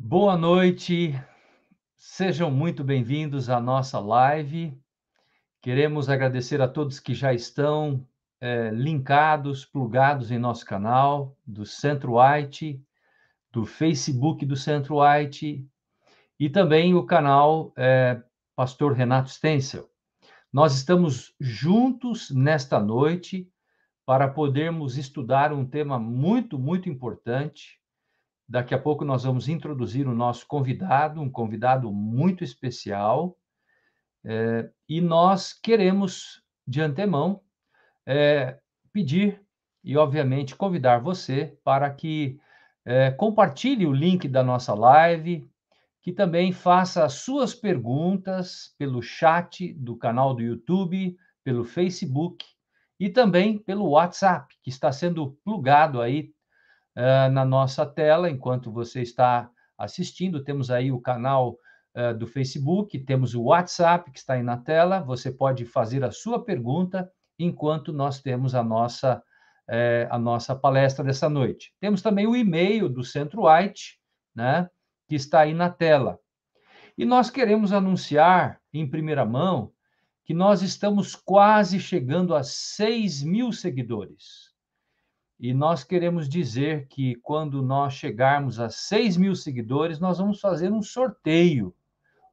Boa noite, sejam muito bem-vindos à nossa live. Queremos agradecer a todos que já estão é, linkados, plugados em nosso canal do Centro White, do Facebook do Centro White e também o canal é, Pastor Renato Stencel. Nós estamos juntos nesta noite para podermos estudar um tema muito, muito importante Daqui a pouco nós vamos introduzir o nosso convidado, um convidado muito especial, é, e nós queremos, de antemão, é, pedir e, obviamente, convidar você para que é, compartilhe o link da nossa live, que também faça as suas perguntas pelo chat do canal do YouTube, pelo Facebook e também pelo WhatsApp, que está sendo plugado aí uh, na nossa tela, enquanto você está assistindo. Temos aí o canal uh, do Facebook, temos o WhatsApp que está aí na tela. Você pode fazer a sua pergunta enquanto nós temos a nossa, uh, a nossa palestra dessa noite. Temos também o e-mail do Centro White, né, que está aí na tela. E nós queremos anunciar em primeira mão que nós estamos quase chegando a 6 mil seguidores. E nós queremos dizer que quando nós chegarmos a 6 mil seguidores, nós vamos fazer um sorteio.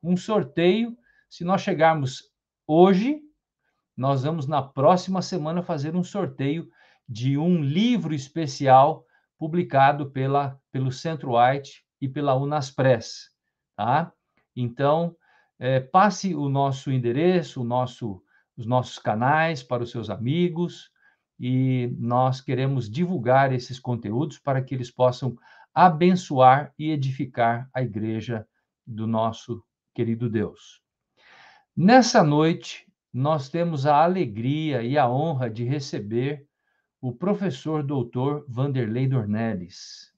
Um sorteio, se nós chegarmos hoje, nós vamos na próxima semana fazer um sorteio de um livro especial publicado pela, pelo Centro White e pela Unaspress, tá? Então, é, passe o nosso endereço, o nosso, os nossos canais para os seus amigos, e nós queremos divulgar esses conteúdos para que eles possam abençoar e edificar a igreja do nosso querido Deus. Nessa noite, nós temos a alegria e a honra de receber o professor doutor Vanderlei Dornelles.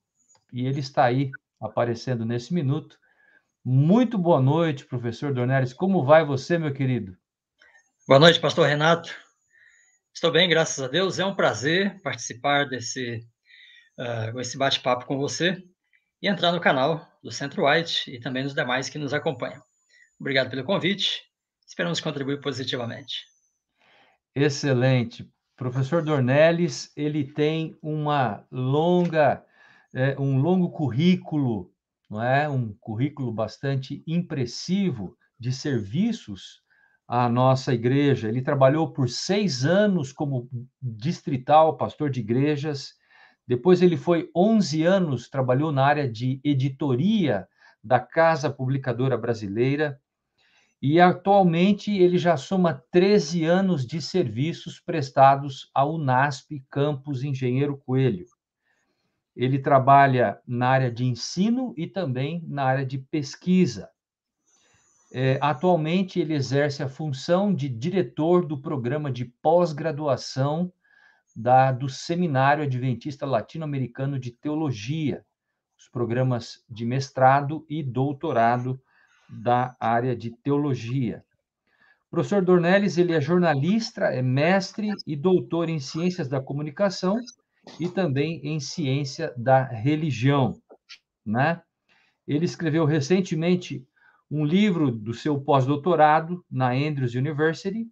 E ele está aí aparecendo nesse minuto. Muito boa noite, professor Dornelles. Como vai você, meu querido? Boa noite, pastor Renato. Estou bem, graças a Deus. É um prazer participar desse uh, esse bate-papo com você e entrar no canal do Centro White e também nos demais que nos acompanham. Obrigado pelo convite. Esperamos contribuir positivamente. Excelente. Professor Dornelles, ele tem uma longa, é, um longo currículo, não é? Um currículo bastante impressivo de serviços a nossa igreja. Ele trabalhou por seis anos como distrital, pastor de igrejas. Depois ele foi 11 anos, trabalhou na área de editoria da Casa Publicadora Brasileira. E atualmente ele já soma 13 anos de serviços prestados ao UNASP Campus Engenheiro Coelho. Ele trabalha na área de ensino e também na área de pesquisa. É, atualmente, ele exerce a função de diretor do programa de pós-graduação do Seminário Adventista Latino-Americano de Teologia, os programas de mestrado e doutorado da área de teologia. O professor Dornelles, ele é jornalista, é mestre e doutor em ciências da comunicação e também em ciência da religião, né? Ele escreveu recentemente um livro do seu pós-doutorado na Andrews University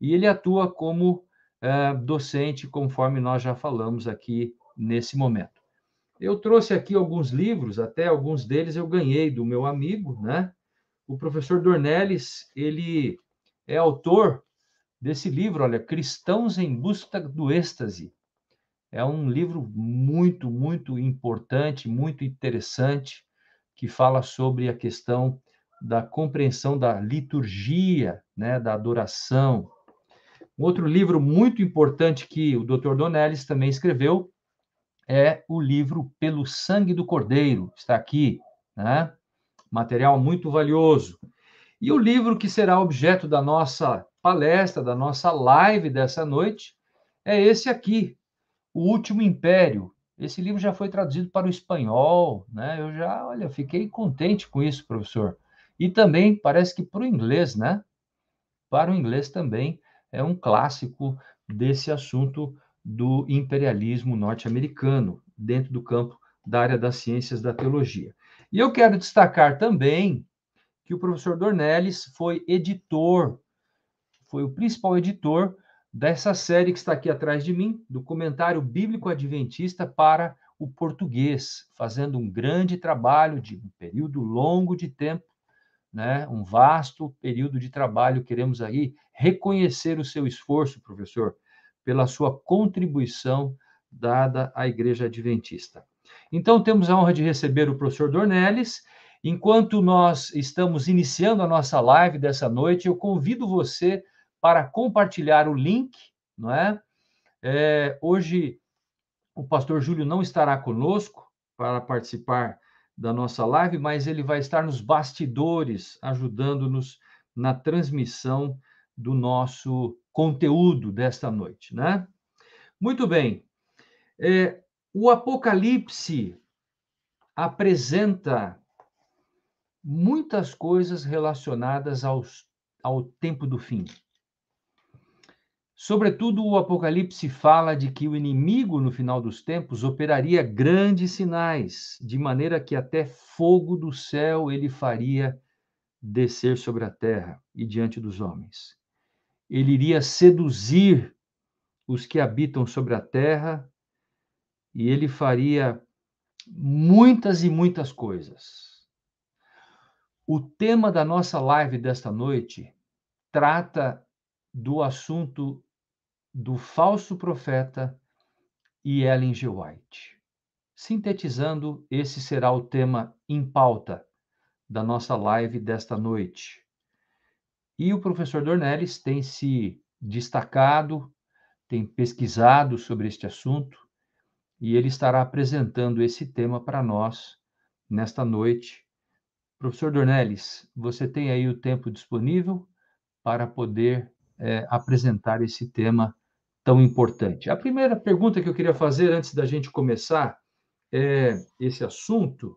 e ele atua como uh, docente, conforme nós já falamos aqui nesse momento. Eu trouxe aqui alguns livros, até alguns deles eu ganhei do meu amigo, né? O professor Dornelles, ele é autor desse livro, olha, Cristãos em Busca do Êxtase. É um livro muito, muito importante, muito interessante, que fala sobre a questão da compreensão da liturgia, né, da adoração. Um outro livro muito importante que o Dr. Donelles também escreveu é o livro Pelo Sangue do Cordeiro, está aqui, né? Material muito valioso. E o livro que será objeto da nossa palestra, da nossa live dessa noite, é esse aqui, O Último Império. Esse livro já foi traduzido para o espanhol, né? Eu já, olha, fiquei contente com isso, professor. E também parece que para o inglês, né? Para o inglês também é um clássico desse assunto do imperialismo norte-americano, dentro do campo da área das ciências da teologia. E eu quero destacar também que o professor Dornelles foi editor, foi o principal editor dessa série que está aqui atrás de mim, do comentário bíblico adventista para o português, fazendo um grande trabalho de um período longo de tempo, né? Um vasto período de trabalho. Queremos aí reconhecer o seu esforço, professor, pela sua contribuição dada à Igreja Adventista. Então, temos a honra de receber o professor Dornelles. Enquanto nós estamos iniciando a nossa live dessa noite, eu convido você para compartilhar o link, não é? é hoje o pastor Júlio não estará conosco para participar da nossa live, mas ele vai estar nos bastidores, ajudando-nos na transmissão do nosso conteúdo desta noite, né? Muito bem. É, o Apocalipse apresenta muitas coisas relacionadas aos, ao tempo do fim. Sobretudo, o Apocalipse fala de que o inimigo, no final dos tempos, operaria grandes sinais, de maneira que até fogo do céu ele faria descer sobre a terra e diante dos homens. Ele iria seduzir os que habitam sobre a terra e ele faria muitas e muitas coisas. O tema da nossa live desta noite trata do assunto do falso profeta e Ellen G. White. Sintetizando, esse será o tema em pauta da nossa live desta noite. E o professor Dornelles tem se destacado, tem pesquisado sobre este assunto e ele estará apresentando esse tema para nós nesta noite. Professor Dornelles, você tem aí o tempo disponível para poder é, apresentar esse tema tão importante. A primeira pergunta que eu queria fazer antes da gente começar é, esse assunto,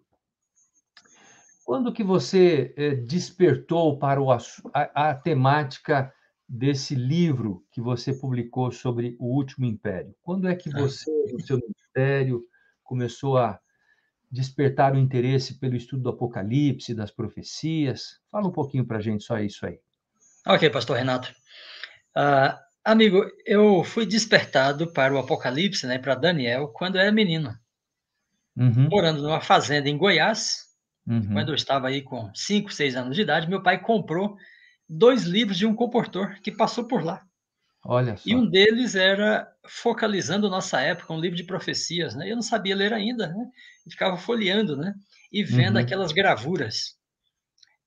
quando que você é, despertou para o, a, a, temática desse livro que você publicou sobre o último império? Quando é que ah. você, no seu ministério, começou a despertar o interesse pelo estudo do Apocalipse, das profecias? Fala um pouquinho para a gente só isso aí. Ok, pastor Renato. Uh, Amigo, eu fui despertado para o Apocalipse, né, para Daniel, quando eu era menino. Uhum. Morando numa fazenda em Goiás, uhum. quando eu estava aí com 5, 6 anos de idade, meu pai comprou dois livros de um comportor que passou por lá. Olha só. E um deles era focalizando nossa época, um livro de profecias, né? Eu não sabia ler ainda, né? E ficava folheando, né? E vendo uhum. aquelas gravuras.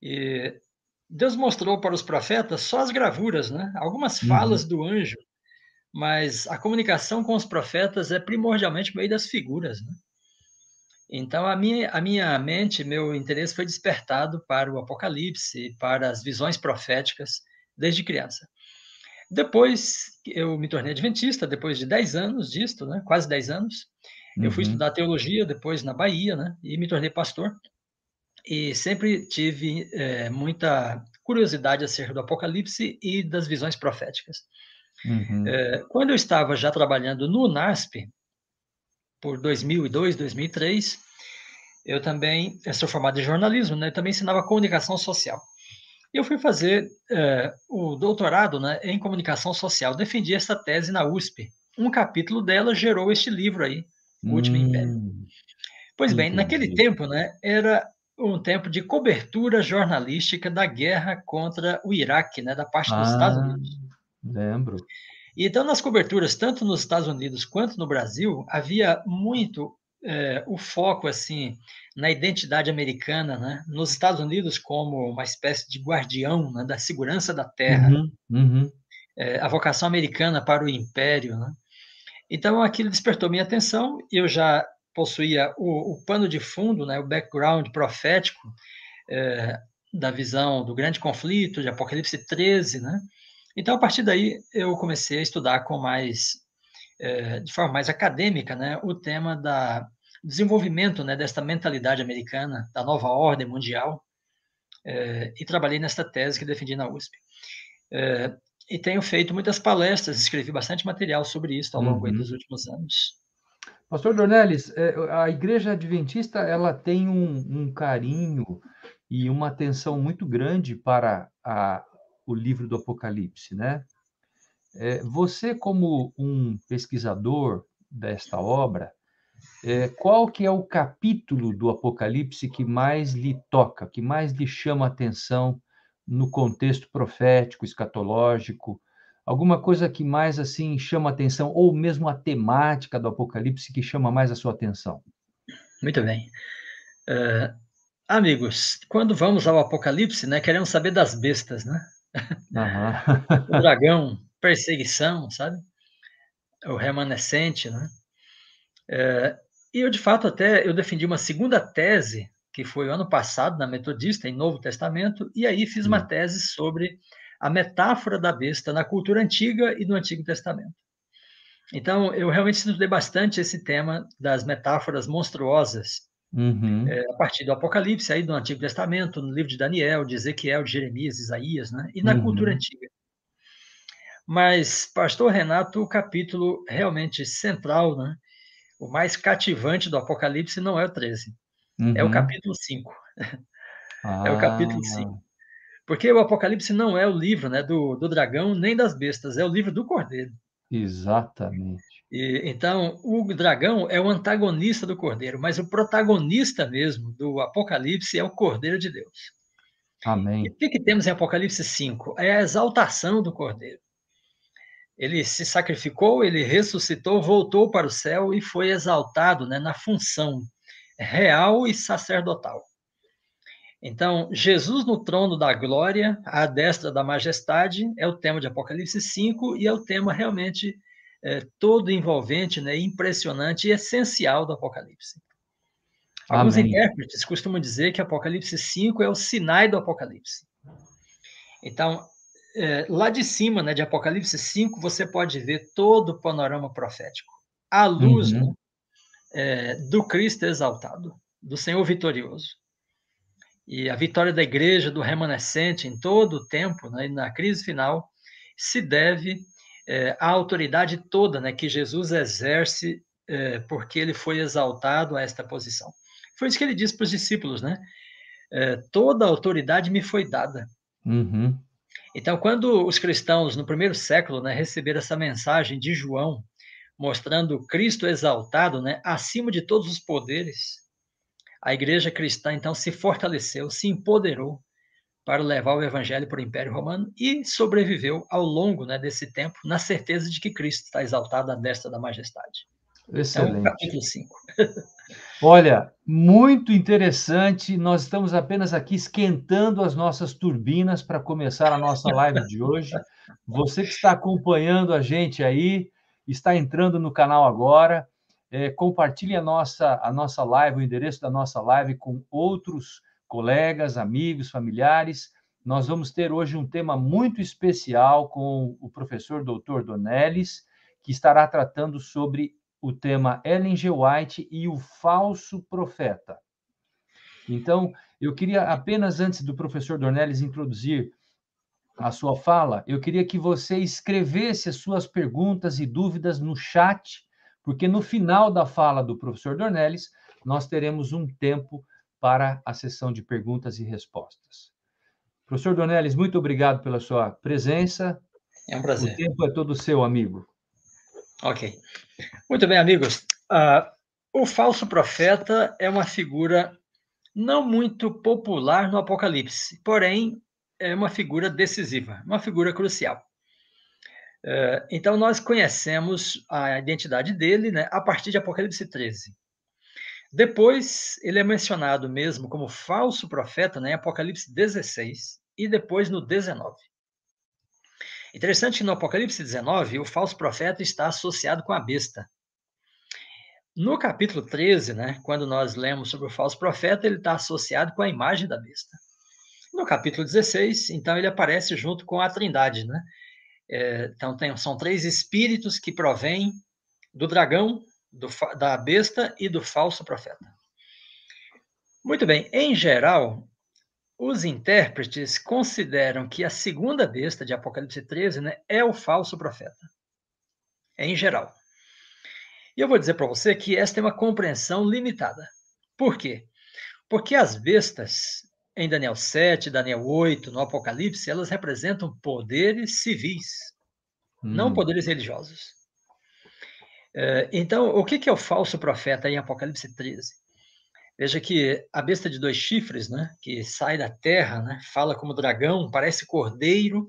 E Deus mostrou para os profetas só as gravuras, né? Algumas falas uhum. do anjo, mas a comunicação com os profetas é primordialmente meio das figuras, né? Então a minha a minha mente, meu interesse foi despertado para o Apocalipse, para as visões proféticas desde criança. Depois eu me tornei adventista, depois de 10 anos disto, né? Quase 10 anos. Eu fui uhum. estudar teologia depois na Bahia, né? E me tornei pastor e sempre tive é, muita curiosidade acerca do Apocalipse e das visões proféticas. Uhum. É, quando eu estava já trabalhando no NASP, por 2002, 2003, eu também eu sou formado em jornalismo, né? Eu também ensinava comunicação social. E eu fui fazer é, o doutorado né, em comunicação social. Defendi essa tese na USP. Um capítulo dela gerou este livro aí, O Último hum, Império. Pois bem, entendi. naquele tempo, né, era um tempo de cobertura jornalística da guerra contra o Iraque, né, da parte dos ah, Estados Unidos. Lembro. Então, nas coberturas, tanto nos Estados Unidos quanto no Brasil, havia muito é, o foco assim na identidade americana, né? Nos Estados Unidos como uma espécie de guardião né, da segurança da terra, uhum, uhum. É, a vocação americana para o império, né? Então aquilo despertou minha atenção. Eu já possuía o, o pano de fundo, né, o background profético é, da visão do grande conflito, de Apocalipse 13, né? Então, a partir daí, eu comecei a estudar com mais, é, de forma mais acadêmica, né, o tema da desenvolvimento, né, desta mentalidade americana, da nova ordem mundial, é, e trabalhei nesta tese que defendi na USP. É, e tenho feito muitas palestras, escrevi bastante material sobre isso ao longo uhum. dos últimos anos. Pastor Dornelles, é, a Igreja Adventista ela tem um, um carinho e uma atenção muito grande para a, o livro do Apocalipse, né? É, você, como um pesquisador desta obra, é, qual que é o capítulo do Apocalipse que mais lhe toca, que mais lhe chama a atenção no contexto profético, escatológico? Alguma coisa que mais assim chama a atenção, ou mesmo a temática do Apocalipse que chama mais a sua atenção? Muito bem. Uh, amigos, quando vamos ao Apocalipse, né, queremos saber das bestas, né? Uhum. o dragão, perseguição, sabe? O remanescente, né? É, e eu, de fato, até eu defendi uma segunda tese, que foi o ano passado, na Metodista, em Novo Testamento, e aí fiz uma tese sobre a metáfora da besta na cultura antiga e no Antigo Testamento. Então, eu realmente estudei bastante esse tema das metáforas monstruosas, uhum. é, a partir do Apocalipse, aí do Antigo Testamento, no livro de Daniel, de Ezequiel, de Jeremias, Isaías, né? e na uhum. cultura antiga. Mas, pastor Renato, o capítulo realmente central, né? o mais cativante do Apocalipse não é o 13, uhum. é o capítulo 5. Ah. É o capítulo 5. Porque o Apocalipse não é o livro né, do, do dragão nem das bestas, é o livro do cordeiro. Exatamente. E, então, o dragão é o antagonista do cordeiro, mas o protagonista mesmo do Apocalipse é o cordeiro de Deus. Amém. E o que, que temos em Apocalipse 5? É a exaltação do cordeiro. Ele se sacrificou, ele ressuscitou, voltou para o céu e foi exaltado né, na função real e sacerdotal. Então, Jesus no trono da glória, à destra da majestade, é o tema de Apocalipse 5 e é o tema realmente é, todo envolvente, né, impressionante e essencial do Apocalipse. Alguns Amém. intérpretes costumam dizer que Apocalipse 5 é o Sinai do Apocalipse. Então, é, lá de cima, né, de Apocalipse 5, você pode ver todo o panorama profético. A luz uhum. né, é, do Cristo exaltado, do Senhor vitorioso. E a vitória da igreja, do remanescente, em todo o tempo, né, na crise final, se deve é, à autoridade toda né, que Jesus exerce, é, porque ele foi exaltado a esta posição. Foi isso que ele disse para os discípulos, né? É, toda a autoridade me foi dada. Uhum. Então, quando os cristãos, no primeiro século, né, receberam essa mensagem de João, mostrando Cristo exaltado né, acima de todos os poderes, a igreja cristã, então, se fortaleceu, se empoderou para levar o evangelho para o Império Romano e sobreviveu ao longo né, desse tempo, na certeza de que Cristo está exaltado à destra da majestade. Excelente. Então, capítulo 5. Olha, muito interessante. Nós estamos apenas aqui esquentando as nossas turbinas para começar a nossa live de hoje. Você que está acompanhando a gente aí, está entrando no canal agora, é, compartilhe a nossa, a nossa live, o endereço da nossa live com outros colegas, amigos, familiares. Nós vamos ter hoje um tema muito especial com o professor Dr. Donelis, que estará tratando sobre o tema Ellen G. White e o falso profeta. Então, eu queria apenas, antes do professor Dornelles introduzir a sua fala, eu queria que você escrevesse as suas perguntas e dúvidas no chat, porque no final da fala do professor Dornelles, nós teremos um tempo para a sessão de perguntas e respostas. Professor Dornelles, muito obrigado pela sua presença. É um prazer. O tempo é todo seu, amigo. Ok. Muito bem, amigos. Uh, o falso profeta é uma figura não muito popular no Apocalipse, porém é uma figura decisiva, uma figura crucial. Uh, então, nós conhecemos a identidade dele né, a partir de Apocalipse 13. Depois, ele é mencionado mesmo como falso profeta né, em Apocalipse 16 e depois no 19. Interessante que no Apocalipse 19, o falso profeta está associado com a besta. No capítulo 13, né, quando nós lemos sobre o falso profeta, ele está associado com a imagem da besta. No capítulo 16, então, ele aparece junto com a trindade. Né? É, então, tem, são três espíritos que provêm do dragão, do, da besta e do falso profeta. Muito bem, em geral, os intérpretes consideram que a segunda besta de Apocalipse 13 né, é o falso profeta, em geral. E eu vou dizer para você que esta é uma compreensão limitada. Por quê? Porque as bestas, em Daniel 7, Daniel 8, no Apocalipse, elas representam poderes civis, hum. não poderes religiosos. É, então, o que é o falso profeta em Apocalipse 13? Veja que a besta de dois chifres, né, que sai da terra, né, fala como dragão, parece cordeiro.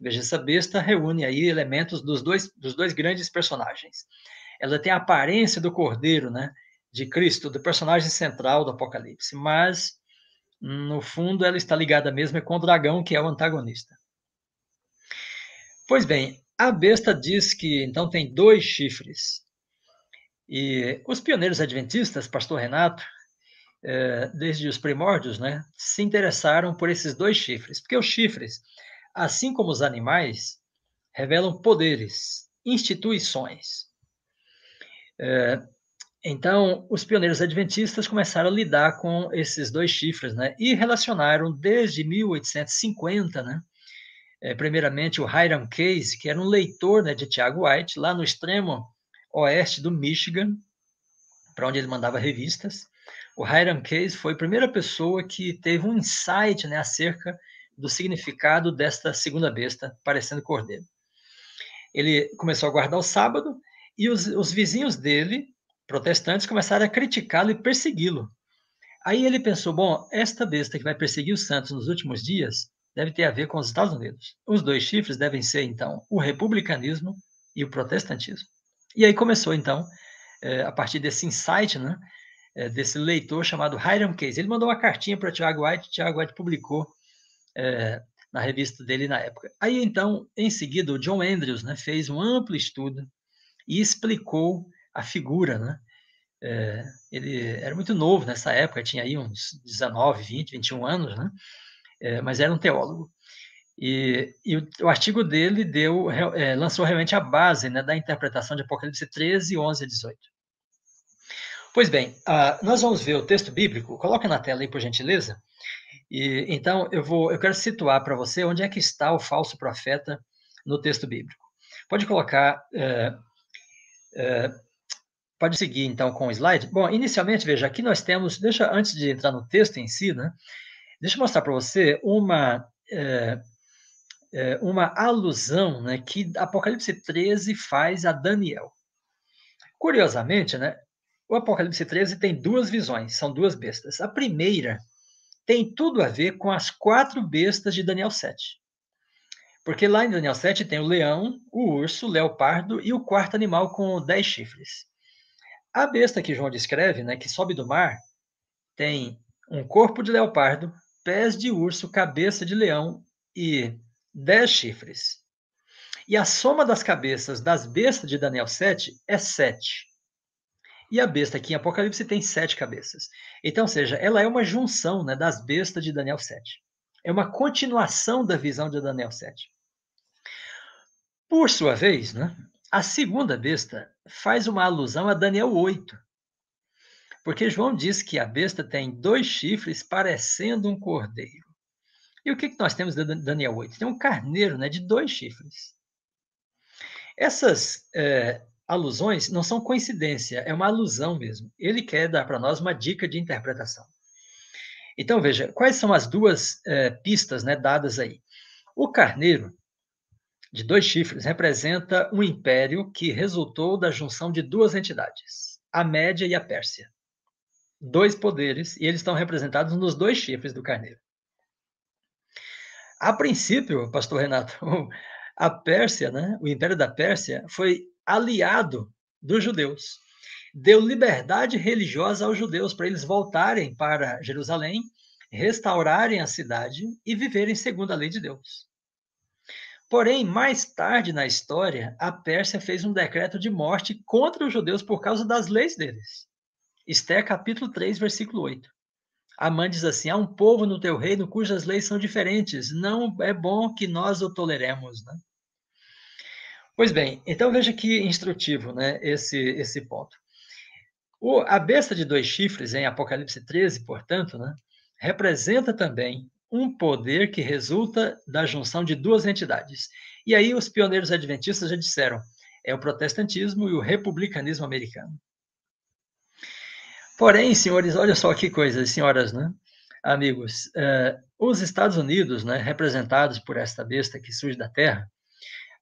Veja, essa besta reúne aí elementos dos dois, dos dois grandes personagens. Ela tem a aparência do cordeiro, né, de Cristo, do personagem central do Apocalipse, mas no fundo ela está ligada mesmo com o dragão, que é o antagonista. Pois bem, a besta diz que então tem dois chifres. E os pioneiros adventistas, pastor Renato, é, desde os primórdios, né, se interessaram por esses dois chifres, porque os chifres, assim como os animais, revelam poderes, instituições. Então, os pioneiros adventistas começaram a lidar com esses dois chifres, né, e relacionaram desde 1850, né, é, primeiramente o Hiram Case, que era um leitor né, de Tiago White, lá no extremo oeste do Michigan, para onde ele mandava revistas. O Hiram Case foi a primeira pessoa que teve um insight né, acerca do significado desta segunda besta, parecendo cordeiro. Ele começou a guardar o sábado e os, os vizinhos dele, protestantes, começaram a criticá-lo e persegui-lo. Aí ele pensou: bom, esta besta que vai perseguir os santos nos últimos dias deve ter a ver com os Estados Unidos. Os dois chifres devem ser, então, o republicanismo e o protestantismo. E aí começou, então, é, a partir desse insight, né, é, desse leitor chamado Hiram Case. Ele mandou uma cartinha para Tiago White, Tiago White publicou é, na revista dele na época. Aí, então, em seguida, o John Andrews né, fez um amplo estudo e explicou a figura, né? É, ele era muito novo nessa época, tinha aí uns 19, 20, 21 anos, né? é, mas era um teólogo. E, e o, o, artigo dele deu, é, lançou realmente a base né, da interpretação de Apocalipse 13, 11 a 18. Pois bem, uh, nós vamos ver o texto bíblico. Coloca na tela aí, por gentileza. E, então, eu, vou, eu quero situar para você onde é que está o falso profeta no texto bíblico. Pode colocar. Uh, uh, pode seguir, então, com o slide. Bom, inicialmente, veja, aqui nós temos. Deixa, antes de entrar no texto em si, né? Deixa eu mostrar para você uma, é, é, uma alusão né, que Apocalipse 13 faz a Daniel. Curiosamente, né, o Apocalipse 13 tem duas visões, são duas bestas. A primeira tem tudo a ver com as quatro bestas de Daniel 7. Porque lá em Daniel 7 tem o leão, o urso, o leopardo e o quarto animal com dez chifres. A besta que João descreve, né, que sobe do mar, tem um corpo de leopardo, pés de urso, cabeça de leão e dez chifres. E a soma das cabeças das bestas de Daniel 7 é sete. E a besta aqui em Apocalipse tem sete cabeças. Então, ou seja, ela é uma junção né, das bestas de Daniel 7. É uma continuação da visão de Daniel 7. Por sua vez, né, a segunda besta faz uma alusão a Daniel 8, porque João diz que a besta tem dois chifres parecendo um cordeiro. E o que, que nós temos em Daniel 8? Tem um carneiro né, de dois chifres. Essas é, alusões não são coincidência, é uma alusão mesmo. Ele quer dar para nós uma dica de interpretação. Então, veja, quais são as duas é, pistas né, dadas aí? O carneiro, de dois chifres, representa um império que resultou da junção de duas entidades, a Média e a Pérsia dois poderes, e eles estão representados nos dois chifres do carneiro. A princípio, pastor Renato, a Pérsia, né, o Império da Pérsia, foi aliado dos judeus. Deu liberdade religiosa aos judeus para eles voltarem para Jerusalém, restaurarem a cidade e viverem segundo a lei de Deus. Porém, mais tarde na história, a Pérsia fez um decreto de morte contra os judeus por causa das leis deles. Esther capítulo 3, versículo 8. Amã diz assim: há um povo no teu reino cujas leis são diferentes. Não é bom que nós o toleremos, né? Pois bem, então veja que instrutivo, né, esse, esse ponto. O, a besta de dois chifres, em Apocalipse 13, portanto, né, representa também um poder que resulta da junção de duas entidades. E aí os pioneiros adventistas já disseram, é o protestantismo e o republicanismo americano. Porém, senhores, olha só que coisa, senhoras, né? Amigos, uh, os Estados Unidos, né, representados por esta besta que surge da Terra,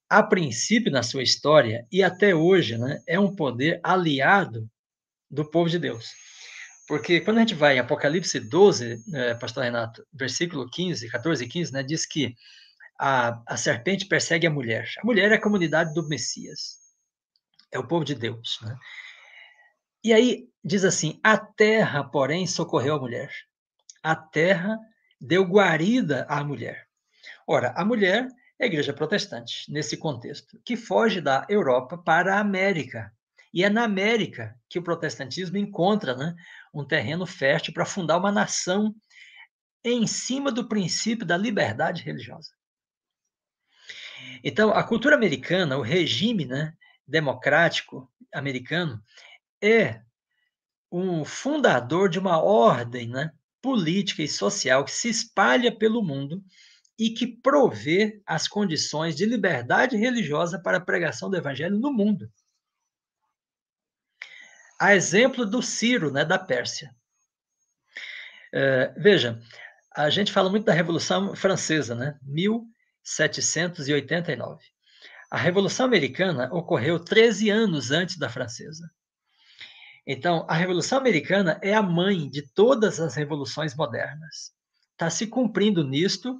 a princípio na sua história e até hoje, né, é um poder aliado do povo de Deus. Porque quando a gente vai em Apocalipse 12, é, pastor Renato, versículo 15, 14 e 15, né, diz que a, a serpente persegue a mulher. A mulher é a comunidade do Messias, é o povo de Deus. Né? E aí diz assim: a terra, porém, socorreu a mulher. A terra deu guarida à mulher. Ora, a mulher é a igreja protestante, nesse contexto, que foge da Europa para a América. E é na América que o protestantismo encontra né, um terreno fértil para fundar uma nação em cima do princípio da liberdade religiosa. Então, a cultura americana, o regime né, democrático americano, é um fundador de uma ordem né, política e social que se espalha pelo mundo e que provê as condições de liberdade religiosa para a pregação do evangelho no mundo. A exemplo do Ciro, né, da Pérsia. É, veja, a gente fala muito da Revolução Francesa, né, 1789. A Revolução Americana ocorreu 13 anos antes da Francesa. Então, a Revolução Americana é a mãe de todas as revoluções modernas. Está se cumprindo nisto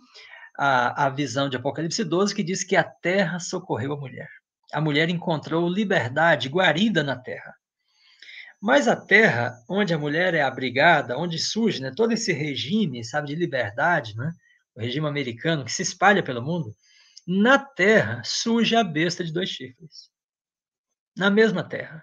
a, a visão de Apocalipse 12, que diz que a terra socorreu a mulher. A mulher encontrou liberdade, guarida na terra. Mas a terra, onde a mulher é abrigada, onde surge né, todo esse regime, sabe, de liberdade, né, o regime americano que se espalha pelo mundo, na terra surge a besta de dois chifres. Na mesma terra.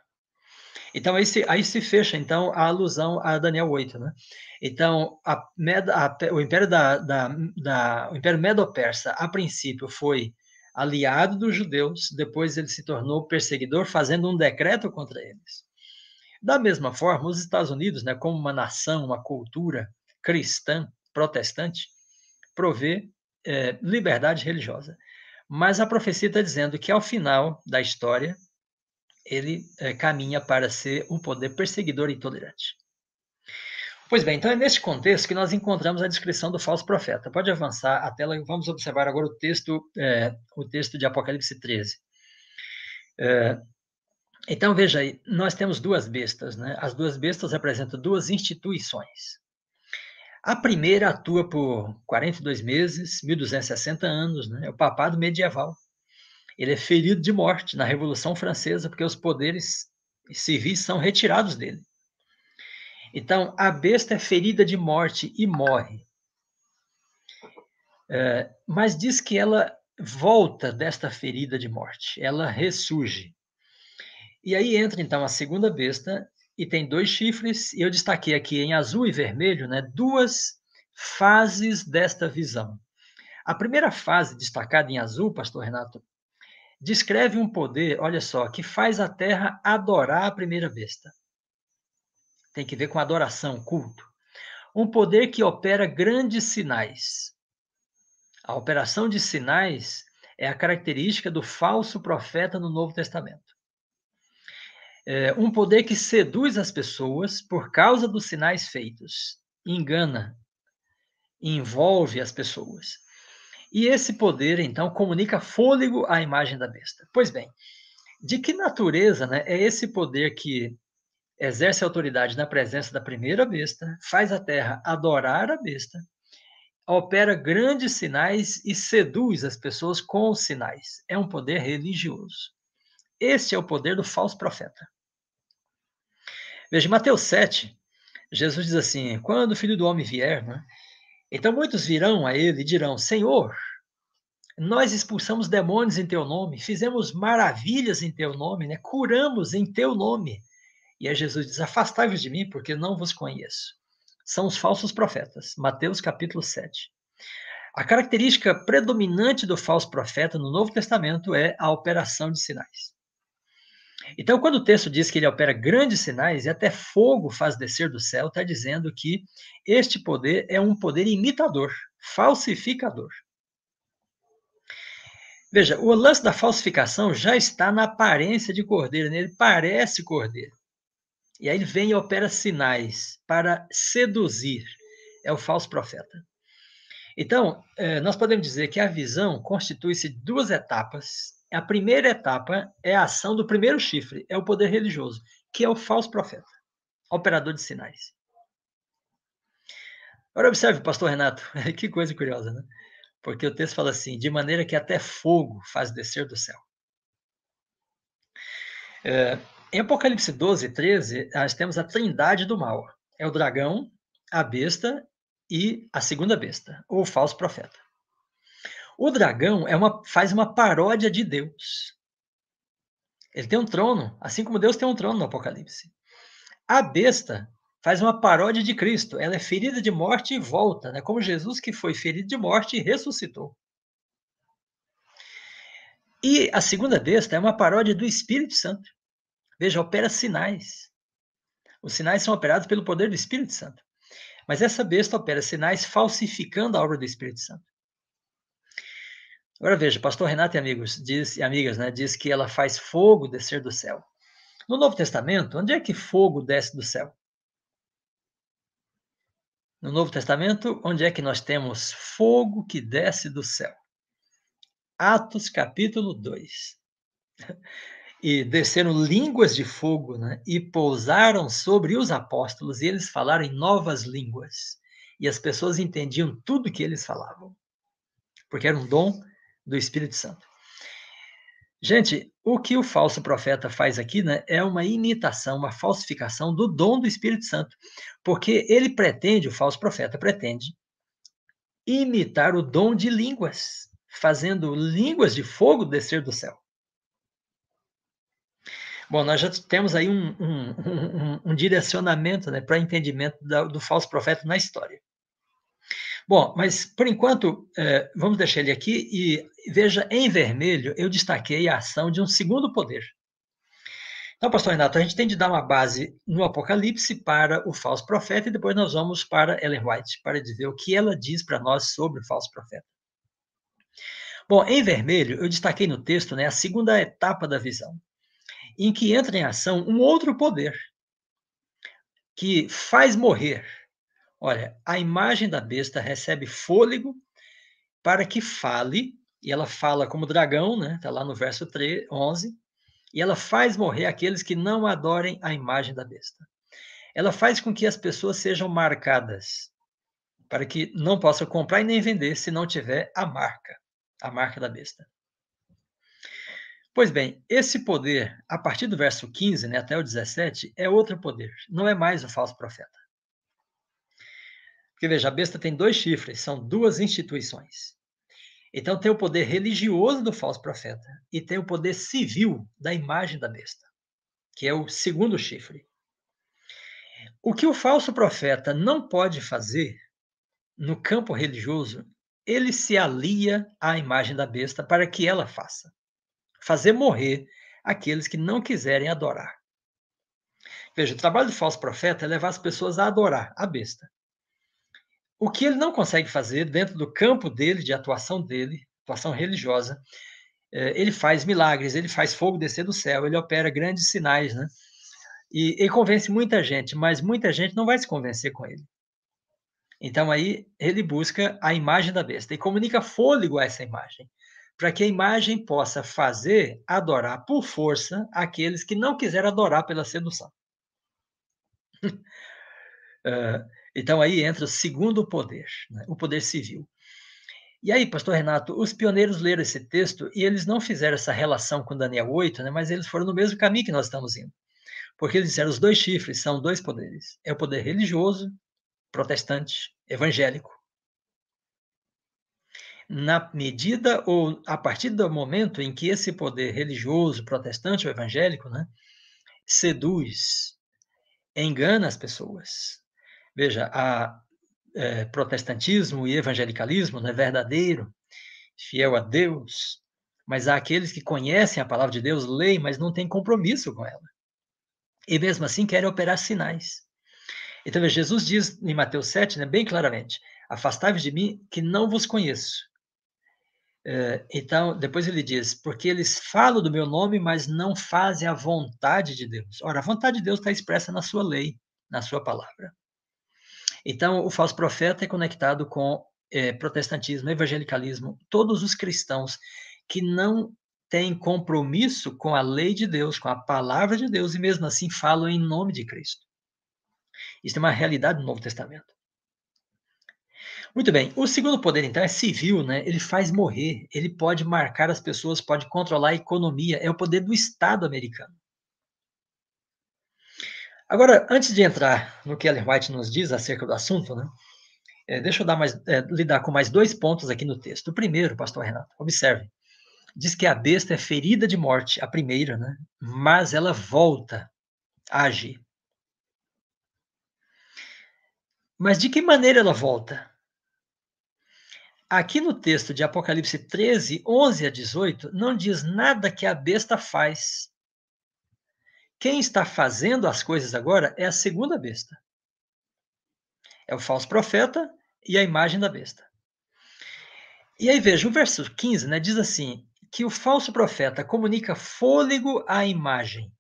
Então, aí se, aí se fecha, então, a alusão a Daniel 8, né? Então, a, a, o Império da, da, da, o Império Medo-Persa, a princípio, foi aliado dos judeus, depois ele se tornou perseguidor, fazendo um decreto contra eles. Da mesma forma, os Estados Unidos, né, como uma nação, uma cultura cristã, protestante, provê é, liberdade religiosa. Mas a profecia está dizendo que ao final da história, ele é, caminha para ser um poder perseguidor e intolerante. Pois bem, então é neste contexto que nós encontramos a descrição do falso profeta. Pode avançar a tela vamos observar agora o texto, é, o texto de Apocalipse 13. É, então veja aí, nós temos duas bestas, né? As duas bestas representam duas instituições. A primeira atua por 42 meses, 1260 anos, né? É o papado medieval ele é ferido de morte na Revolução Francesa, porque os poderes civis são retirados dele. Então, a besta é ferida de morte e morre. É, mas diz que ela volta desta ferida de morte, ela ressurge. E aí entra então a segunda besta e tem dois chifres, e eu destaquei aqui em azul e vermelho, né, duas fases desta visão. A primeira fase destacada em azul, pastor Renato, descreve um poder, olha só, que faz a terra adorar a primeira besta. Tem que ver com adoração, culto. Um poder que opera grandes sinais. A operação de sinais é a característica do falso profeta no Novo Testamento. É um poder que seduz as pessoas por causa dos sinais feitos, engana, envolve as pessoas. E esse poder, então, comunica fôlego à imagem da besta. Pois bem, de que natureza né, é esse poder que exerce autoridade na presença da primeira besta, faz a terra adorar a besta, opera grandes sinais e seduz as pessoas com os sinais. É um poder religioso. Esse é o poder do falso profeta. Veja, Mateus 7, Jesus diz assim: quando o filho do homem vier, né, então muitos virão a ele e dirão: Senhor, nós expulsamos demônios em teu nome, fizemos maravilhas em teu nome, né? curamos em teu nome. E aí Jesus diz: Afastai-vos de mim, porque não vos conheço. São os falsos profetas. Mateus capítulo 7. A característica predominante do falso profeta no Novo Testamento é a operação de sinais. Então, quando o texto diz que ele opera grandes sinais e até fogo faz descer do céu, está dizendo que este poder é um poder imitador, falsificador. Veja, o lance da falsificação já está na aparência de cordeiro, né? ele parece cordeiro. E aí ele vem e opera sinais para seduzir. É o falso profeta. Então, é, nós podemos dizer que a visão constitui-se de duas etapas. A primeira etapa é a ação do primeiro chifre, é o poder religioso, que é o falso profeta, operador de sinais. Agora observe, pastor Renato, que coisa curiosa, né? Porque o texto fala assim: de maneira que até fogo faz descer do céu. É, em Apocalipse 12, 13, nós temos a trindade do mal: é o dragão, a besta e a segunda besta, ou falso profeta. O dragão é uma, faz uma paródia de Deus. Ele tem um trono, assim como Deus tem um trono no Apocalipse. A besta faz uma paródia de Cristo. Ela é ferida de morte e volta, né? como Jesus que foi ferido de morte e ressuscitou. E a segunda besta é uma paródia do Espírito Santo. Veja, opera sinais. Os sinais são operados pelo poder do Espírito Santo. Mas essa besta opera sinais falsificando a obra do Espírito Santo. Agora veja, pastor Renato e amigos, diz, e amigas, né, diz que ela faz fogo descer do céu. No Novo Testamento, onde é que fogo desce do céu? No Novo Testamento, onde é que nós temos fogo que desce do céu? Atos capítulo 2 e desceram línguas de fogo, né? E pousaram sobre os apóstolos, e eles falaram em novas línguas. E as pessoas entendiam tudo que eles falavam, porque era um dom do Espírito Santo. Gente, o que o falso profeta faz aqui né, é uma imitação, uma falsificação do dom do Espírito Santo, porque ele pretende, o falso profeta pretende, imitar o dom de línguas, fazendo línguas de fogo descer do céu. Bom, nós já temos aí um, um, um, um direcionamento né, para entendimento da, do falso profeta na história. Bom, mas por enquanto, é, vamos deixar ele aqui e veja, em vermelho, eu destaquei a ação de um segundo poder. Então, pastor Renato, a gente tem de dar uma base no Apocalipse para o falso profeta e depois nós vamos para Ellen White, para dizer o que ela diz para nós sobre o falso profeta. Bom, em vermelho, eu destaquei no texto né, a segunda etapa da visão em que entra em ação um outro poder que faz morrer. Olha, a imagem da besta recebe fôlego para que fale, e ela fala como dragão, né? Está lá no verso 3, 11, e ela faz morrer aqueles que não adorem a imagem da besta. Ela faz com que as pessoas sejam marcadas, para que não possam comprar e nem vender se não tiver a marca, a marca da besta. Pois bem, esse poder, a partir do verso 15 né, até o 17, é outro poder, não é mais o falso profeta. Porque veja, a besta tem dois chifres, são duas instituições. Então tem o poder religioso do falso profeta e tem o poder civil da imagem da besta, que é o segundo chifre. O que o falso profeta não pode fazer no campo religioso, ele se alia à imagem da besta para que ela faça fazer morrer aqueles que não quiserem adorar. Veja, o trabalho do falso profeta é levar as pessoas a adorar a besta. O que ele não consegue fazer dentro do campo dele, de atuação dele, atuação religiosa, é, ele faz milagres, ele faz fogo descer do céu, ele opera grandes sinais, né? E ele convence muita gente, mas muita gente não vai se convencer com ele. Então aí ele busca a imagem da besta e comunica fôlego a essa imagem para que a imagem possa fazer adorar por força aqueles que não quiserem adorar pela sedução. uh, então aí entra o segundo poder, né? o poder civil. E aí, pastor Renato, os pioneiros leram esse texto e eles não fizeram essa relação com Daniel 8, né? mas eles foram no mesmo caminho que nós estamos indo. Porque eles disseram os dois chifres são dois poderes. É o poder religioso, protestante, evangélico, na medida ou a partir do momento em que esse poder religioso, protestante ou evangélico, né, seduz, engana as pessoas. Veja, a é, protestantismo e evangelicalismo é verdadeiro, fiel a Deus, mas há aqueles que conhecem a palavra de Deus, leem, mas não têm compromisso com ela. E mesmo assim querem operar sinais. Então, Jesus diz em Mateus 7, né, bem claramente: Afastai-vos de mim, que não vos conheço. É, então, depois ele diz: porque eles falam do meu nome, mas não fazem a vontade de Deus. Ora, a vontade de Deus está expressa na sua lei, na sua palavra. Então, o falso profeta é conectado com é, protestantismo, evangelicalismo, todos os cristãos que não têm compromisso com a lei de Deus, com a palavra de Deus, e mesmo assim falam em nome de Cristo. Isso é uma realidade do Novo Testamento. Muito bem. O segundo poder, então, é civil, né? Ele faz morrer, ele pode marcar as pessoas, pode controlar a economia. É o poder do Estado americano. Agora, antes de entrar no que Ellen White nos diz acerca do assunto, né? É, deixa eu dar mais, é, lidar com mais dois pontos aqui no texto. O primeiro, pastor Renato, observe. Diz que a besta é ferida de morte, a primeira, né? Mas ela volta a agir. Mas de que maneira ela volta? Aqui no texto de Apocalipse 13, 11 a 18, não diz nada que a besta faz. Quem está fazendo as coisas agora é a segunda besta. É o falso profeta e a imagem da besta. E aí veja, o verso 15 né, diz assim: que o falso profeta comunica fôlego à imagem.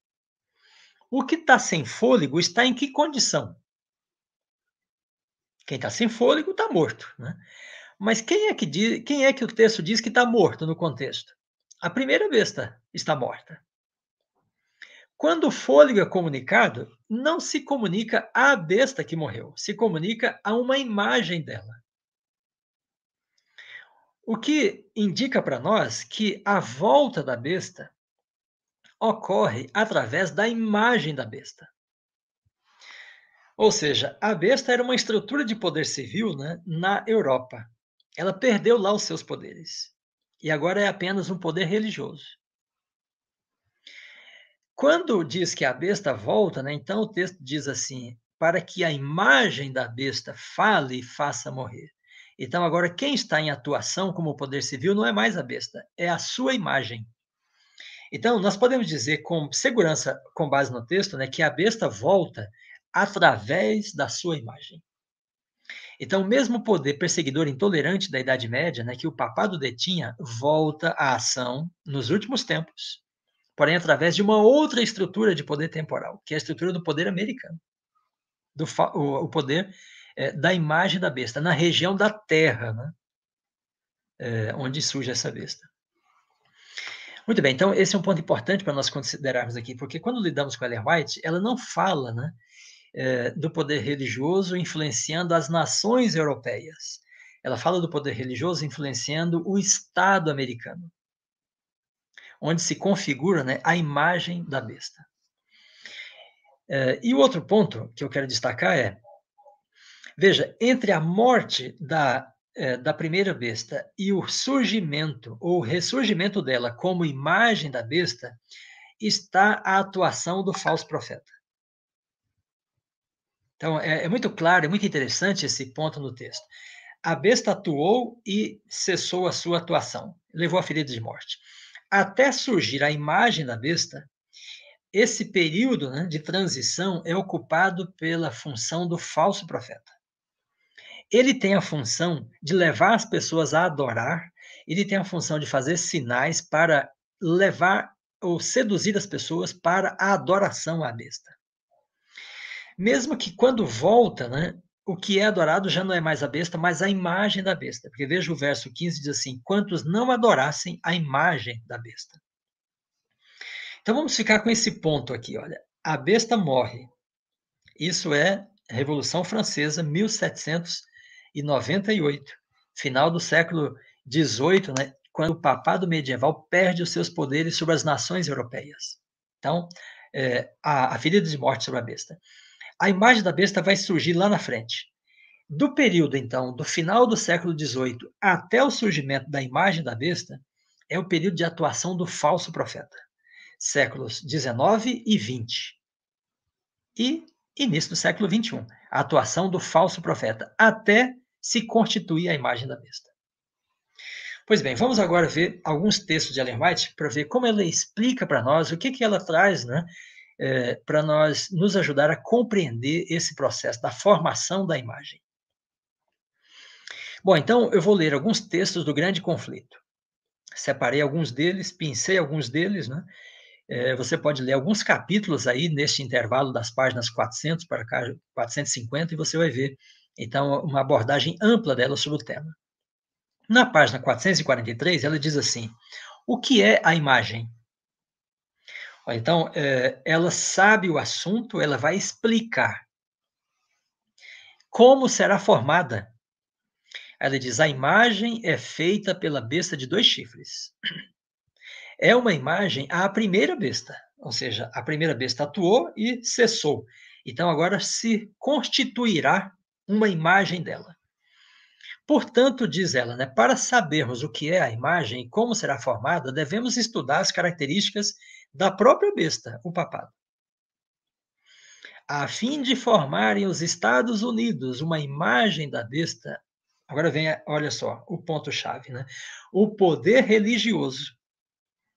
O que está sem fôlego está em que condição? Quem está sem fôlego está morto. Né? Mas quem é que diz, quem é que o texto diz que está morto no contexto? A primeira besta está morta. Quando o fôlego é comunicado, não se comunica à besta que morreu, se comunica a uma imagem dela. O que indica para nós que a volta da besta ocorre através da imagem da besta. Ou seja, a besta era uma estrutura de poder civil né, na Europa ela perdeu lá os seus poderes. E agora é apenas um poder religioso. Quando diz que a besta volta, né, então o texto diz assim: para que a imagem da besta fale e faça morrer. Então, agora, quem está em atuação como poder civil não é mais a besta, é a sua imagem. Então, nós podemos dizer com segurança, com base no texto, né, que a besta volta através da sua imagem. Então, o mesmo poder perseguidor intolerante da Idade Média, né, que o papado detinha, volta à ação nos últimos tempos, porém através de uma outra estrutura de poder temporal, que é a estrutura do poder americano, do o, o poder é, da imagem da besta, na região da Terra, né, é, onde surge essa besta. Muito bem, então esse é um ponto importante para nós considerarmos aqui, porque quando lidamos com Ellen White, ela não fala né, é, do poder religioso influenciando as nações europeias. Ela fala do poder religioso influenciando o Estado americano, onde se configura né, a imagem da besta. É, e o outro ponto que eu quero destacar é: veja, entre a morte da, é, da primeira besta e o surgimento ou ressurgimento dela como imagem da besta, está a atuação do falso profeta. Então, é, é muito claro, é muito interessante esse ponto no texto. A besta atuou e cessou a sua atuação, levou a ferida de morte. Até surgir a imagem da besta, esse período né, de transição é ocupado pela função do falso profeta. Ele tem a função de levar as pessoas a adorar, ele tem a função de fazer sinais para levar ou seduzir as pessoas para a adoração à besta. Mesmo que quando volta, né, o que é adorado já não é mais a besta, mas a imagem da besta. Porque veja o verso 15 diz assim: quantos não adorassem a imagem da besta. Então vamos ficar com esse ponto aqui, olha. A besta morre. Isso é Revolução Francesa, 1798, final do século XVIII, né, quando o papado medieval perde os seus poderes sobre as nações europeias. Então, é, a, a ferida de morte sobre a besta a imagem da besta vai surgir lá na frente. Do período, então, do final do século XVIII até o surgimento da imagem da besta, é o período de atuação do falso profeta, séculos XIX e XX. E início do século XXI, a atuação do falso profeta, até se constituir a imagem da besta. Pois bem, vamos agora ver alguns textos de Ellen White para ver como ela explica para nós o que, que ela traz né, é, para nós nos ajudar a compreender esse processo da formação da imagem. Bom, então eu vou ler alguns textos do Grande Conflito. separei alguns deles, pincei alguns deles, né? É, você pode ler alguns capítulos aí neste intervalo das páginas 400 para 450 e você vai ver, então, uma abordagem ampla dela sobre o tema. Na página 443, ela diz assim: o que é a imagem? Então, é, ela sabe o assunto, ela vai explicar como será formada. Ela diz: a imagem é feita pela besta de dois chifres é uma imagem à primeira besta, ou seja, a primeira besta atuou e cessou. Então agora se constituirá uma imagem dela. Portanto, diz ela, né, para sabermos o que é a imagem e como será formada, devemos estudar as características da própria besta, o papado. A fim de formarem os Estados Unidos uma imagem da besta, agora vem, olha só, o ponto-chave, né? O poder religioso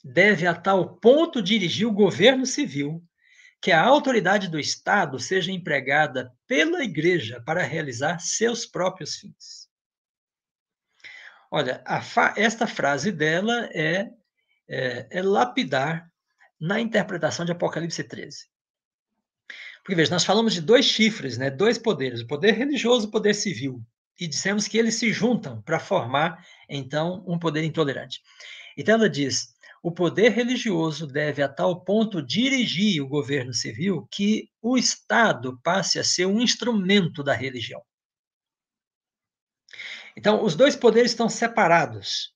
deve a tal ponto dirigir o governo civil que a autoridade do Estado seja empregada pela Igreja para realizar seus próprios fins. Olha, esta frase dela é, é, é lapidar na interpretação de Apocalipse 13. Porque, veja, nós falamos de dois chifres, né? dois poderes, o poder religioso e o poder civil. E dissemos que eles se juntam para formar, então, um poder intolerante. Então, ela diz: o poder religioso deve a tal ponto dirigir o governo civil que o Estado passe a ser um instrumento da religião. Então, os dois poderes estão separados.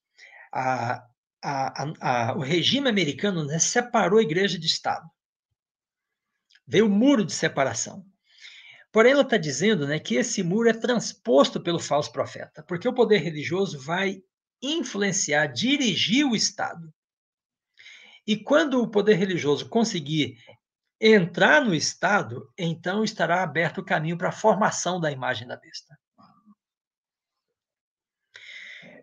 A, a, a, o regime americano né, separou a igreja de Estado. Veio o muro de separação. Porém, ela está dizendo né, que esse muro é transposto pelo falso profeta, porque o poder religioso vai influenciar, dirigir o Estado. E quando o poder religioso conseguir entrar no Estado, então estará aberto o caminho para a formação da imagem da besta.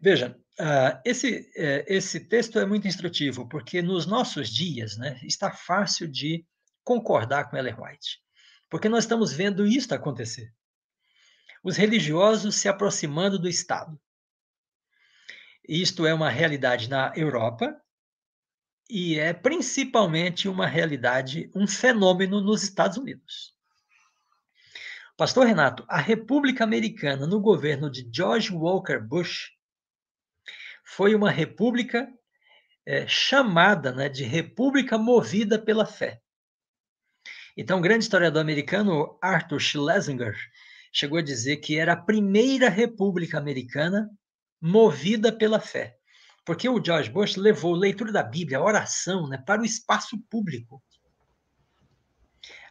Veja, uh, esse, uh, esse texto é muito instrutivo, porque nos nossos dias né, está fácil de concordar com Ellen White, porque nós estamos vendo isso acontecer. Os religiosos se aproximando do Estado. Isto é uma realidade na Europa, e é principalmente uma realidade, um fenômeno nos Estados Unidos. Pastor Renato, a República Americana no governo de George Walker Bush foi uma república é, chamada né, de República Movida pela Fé. Então, o grande historiador americano Arthur Schlesinger chegou a dizer que era a primeira república americana movida pela fé porque o George Bush levou a leitura da Bíblia, a oração, né, para o espaço público.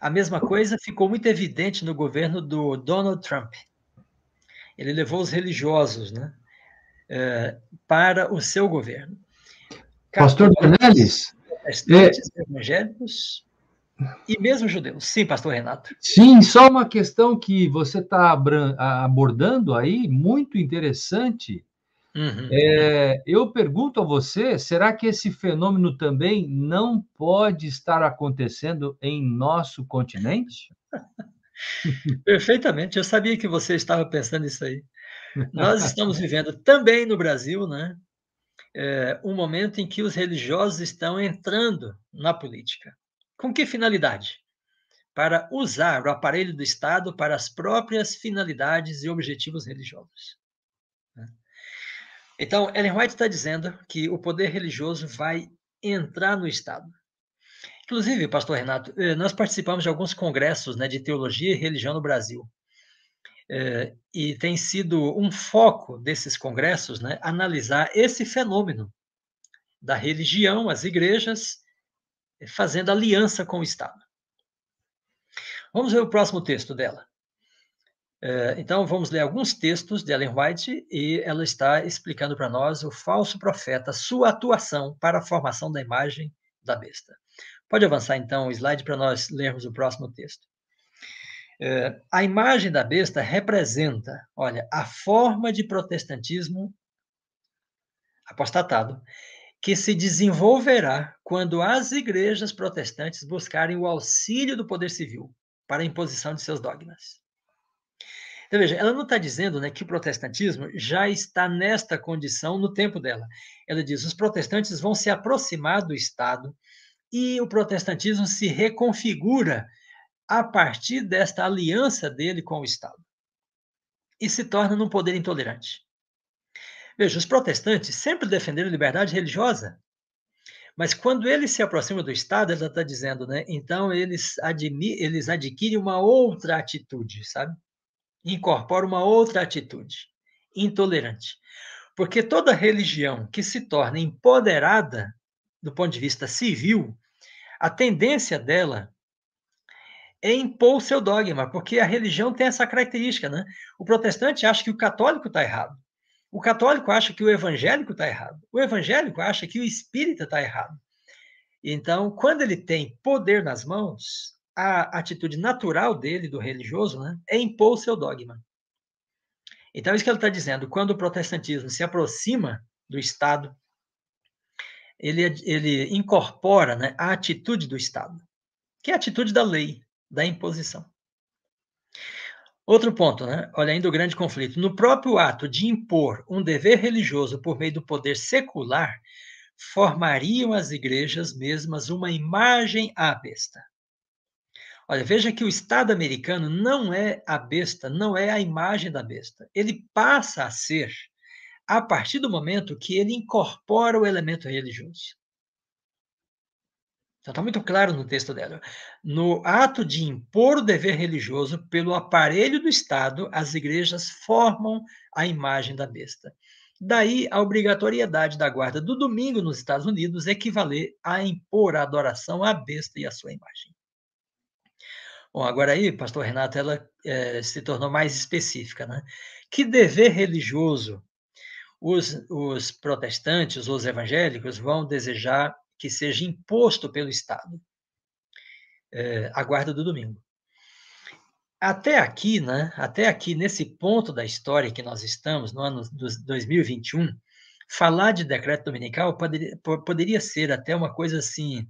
A mesma coisa ficou muito evidente no governo do Donald Trump. Ele levou os religiosos né, é, para o seu governo. Pastor Dornelis? É... evangélicos e mesmo judeus. Sim, pastor Renato. Sim, só uma questão que você está abordando aí, muito interessante, Uhum. É, eu pergunto a você: será que esse fenômeno também não pode estar acontecendo em nosso continente? Perfeitamente, eu sabia que você estava pensando isso aí. Nós estamos vivendo também no Brasil, né? É, um momento em que os religiosos estão entrando na política. Com que finalidade? Para usar o aparelho do Estado para as próprias finalidades e objetivos religiosos. Então, Ellen White está dizendo que o poder religioso vai entrar no Estado. Inclusive, pastor Renato, eh, nós participamos de alguns congressos né, de teologia e religião no Brasil. É, e tem sido um foco desses congressos né, analisar esse fenômeno da religião, as igrejas, fazendo aliança com o Estado. Vamos ver o próximo texto dela. É, então, vamos ler alguns textos de Ellen White e ela está explicando para nós o falso profeta, sua atuação para a formação da imagem da besta. Pode avançar então o slide para nós lermos o próximo texto. É, a imagem da besta representa, olha, a forma de protestantismo apostatado que se desenvolverá quando as igrejas protestantes buscarem o auxílio do poder civil para a imposição de seus dogmas. Então, veja, ela não está dizendo né, que o protestantismo já está nesta condição no tempo dela. Ela diz: os protestantes vão se aproximar do Estado e o protestantismo se reconfigura a partir desta aliança dele com o Estado e se torna num poder intolerante. Veja, os protestantes sempre defenderam liberdade religiosa, mas quando eles se aproximam do Estado, ela está dizendo, né? Então eles, eles adquirem uma outra atitude, sabe? Incorporam uma outra atitude, intolerante. Porque toda religião que se torna empoderada do ponto de vista civil, a tendência dela é impor o seu dogma, porque a religião tem essa característica, né? O protestante acha que o católico está errado. O católico acha que o evangélico está errado. O evangélico acha que o espírita está errado. Então, quando ele tem poder nas mãos, a atitude natural dele, do religioso, né, é impor o seu dogma. Então, é isso que ele está dizendo. Quando o protestantismo se aproxima do Estado, ele, ele incorpora né, a atitude do Estado, que é a atitude da lei, da imposição. Outro ponto, né? Olha ainda o grande conflito. No próprio ato de impor um dever religioso por meio do poder secular, formariam as igrejas mesmas uma imagem à besta. Olha, veja que o Estado americano não é a besta, não é a imagem da besta. Ele passa a ser a partir do momento que ele incorpora o elemento religioso. Então está muito claro no texto dela. No ato de impor o dever religioso pelo aparelho do Estado, as igrejas formam a imagem da besta. Daí a obrigatoriedade da guarda do domingo nos Estados Unidos equivaler a impor a adoração à besta e à sua imagem. Bom, agora aí, pastor Renato, ela é, se tornou mais específica, né? Que dever religioso os, os protestantes, os evangélicos, vão desejar que seja imposto pelo Estado. É, a guarda do domingo. Até aqui, né? Até aqui, nesse ponto da história que nós estamos, no ano de 2021, falar de decreto dominical poderia, poderia ser até uma coisa assim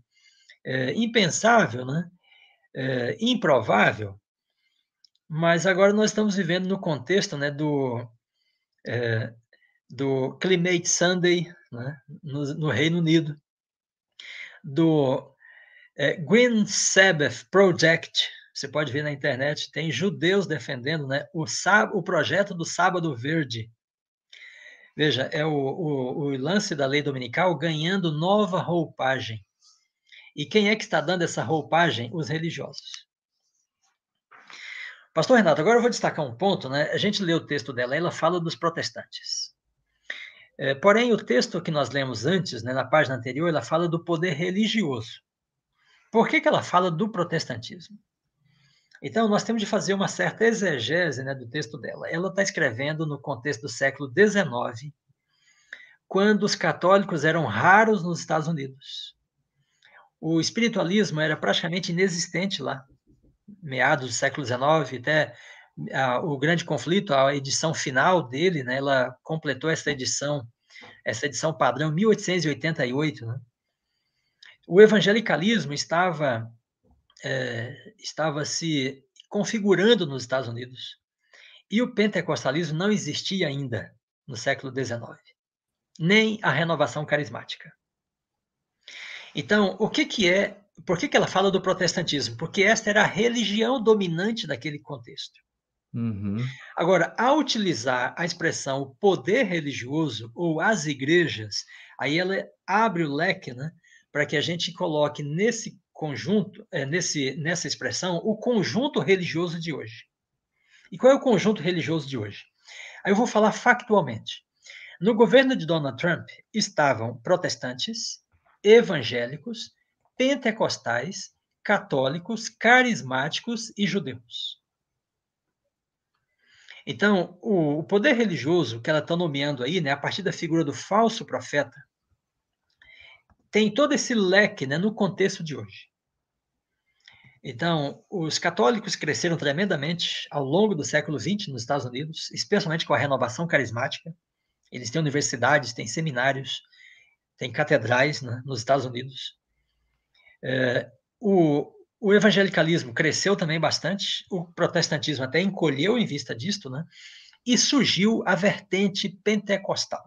é, impensável, né? É, improvável, mas agora nós estamos vivendo no contexto né, do, é, do Climate Sunday né, no, no Reino Unido, do é, Green Sabbath Project, você pode ver na internet, tem judeus defendendo né, o, o projeto do Sábado Verde. Veja, é o, o, o lance da lei dominical ganhando nova roupagem. E quem é que está dando essa roupagem? Os religiosos. Pastor Renato, agora eu vou destacar um ponto, né? A gente lê o texto dela, ela fala dos protestantes. É, porém, o texto que nós lemos antes, né, na página anterior, ela fala do poder religioso. Por que, que ela fala do protestantismo? Então, nós temos de fazer uma certa exegese né, do texto dela. Ela está escrevendo no contexto do século XIX, quando os católicos eram raros nos Estados Unidos. O espiritualismo era praticamente inexistente lá, meados do século XIX, até a, o grande conflito, a edição final dele, né, ela completou essa edição, essa edição padrão 1888, né? O evangelicalismo estava é, estava se configurando nos Estados Unidos e o pentecostalismo não existia ainda no século XIX, nem a renovação carismática. Então, o que que é? Por que, que ela fala do protestantismo? Porque esta era a religião dominante daquele contexto. Uhum. Agora, ao utilizar a expressão poder religioso ou as igrejas, aí ela abre o leque né, para que a gente coloque nesse conjunto, é, nesse, nessa expressão, o conjunto religioso de hoje. E qual é o conjunto religioso de hoje? Aí eu vou falar factualmente. No governo de Donald Trump estavam protestantes, evangélicos, pentecostais, católicos, carismáticos e judeus. Então, o, o poder religioso que ela está nomeando aí, né, a partir da figura do falso profeta, tem todo esse leque né, no contexto de hoje. Então, os católicos cresceram tremendamente ao longo do século XX nos Estados Unidos, especialmente com a renovação carismática. Eles têm universidades, têm seminários, têm catedrais né, nos Estados Unidos. É, o, o evangelicalismo cresceu também bastante, o protestantismo até encolheu em vista disto, né? E surgiu a vertente pentecostal.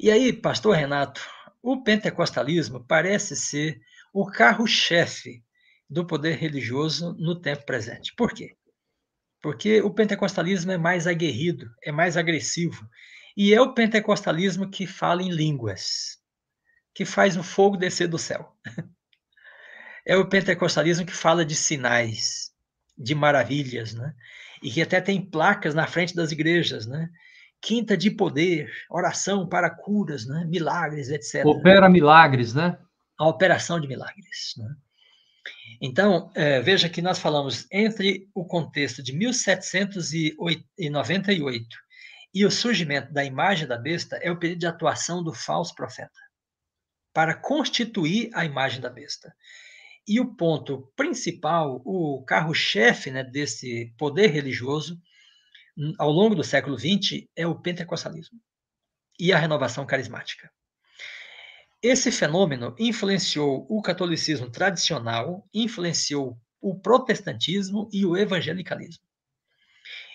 E aí, pastor Renato, o pentecostalismo parece ser o carro-chefe do poder religioso no tempo presente. Por quê? Porque o pentecostalismo é mais aguerrido, é mais agressivo. E é o pentecostalismo que fala em línguas, que faz o fogo descer do céu. É o pentecostalismo que fala de sinais, de maravilhas, né? E que até tem placas na frente das igrejas, né? Quinta de poder, oração para curas, né? milagres, etc. Opera milagres, né? A operação de milagres. Né? Então, é, veja que nós falamos entre o contexto de 1798 e o surgimento da imagem da besta é o período de atuação do falso profeta para constituir a imagem da besta. E o ponto principal, o carro-chefe né, desse poder religioso, hum, ao longo do século XX, é o pentecostalismo e a renovação carismática. Esse fenômeno influenciou o catolicismo tradicional, influenciou o protestantismo e o evangelicalismo.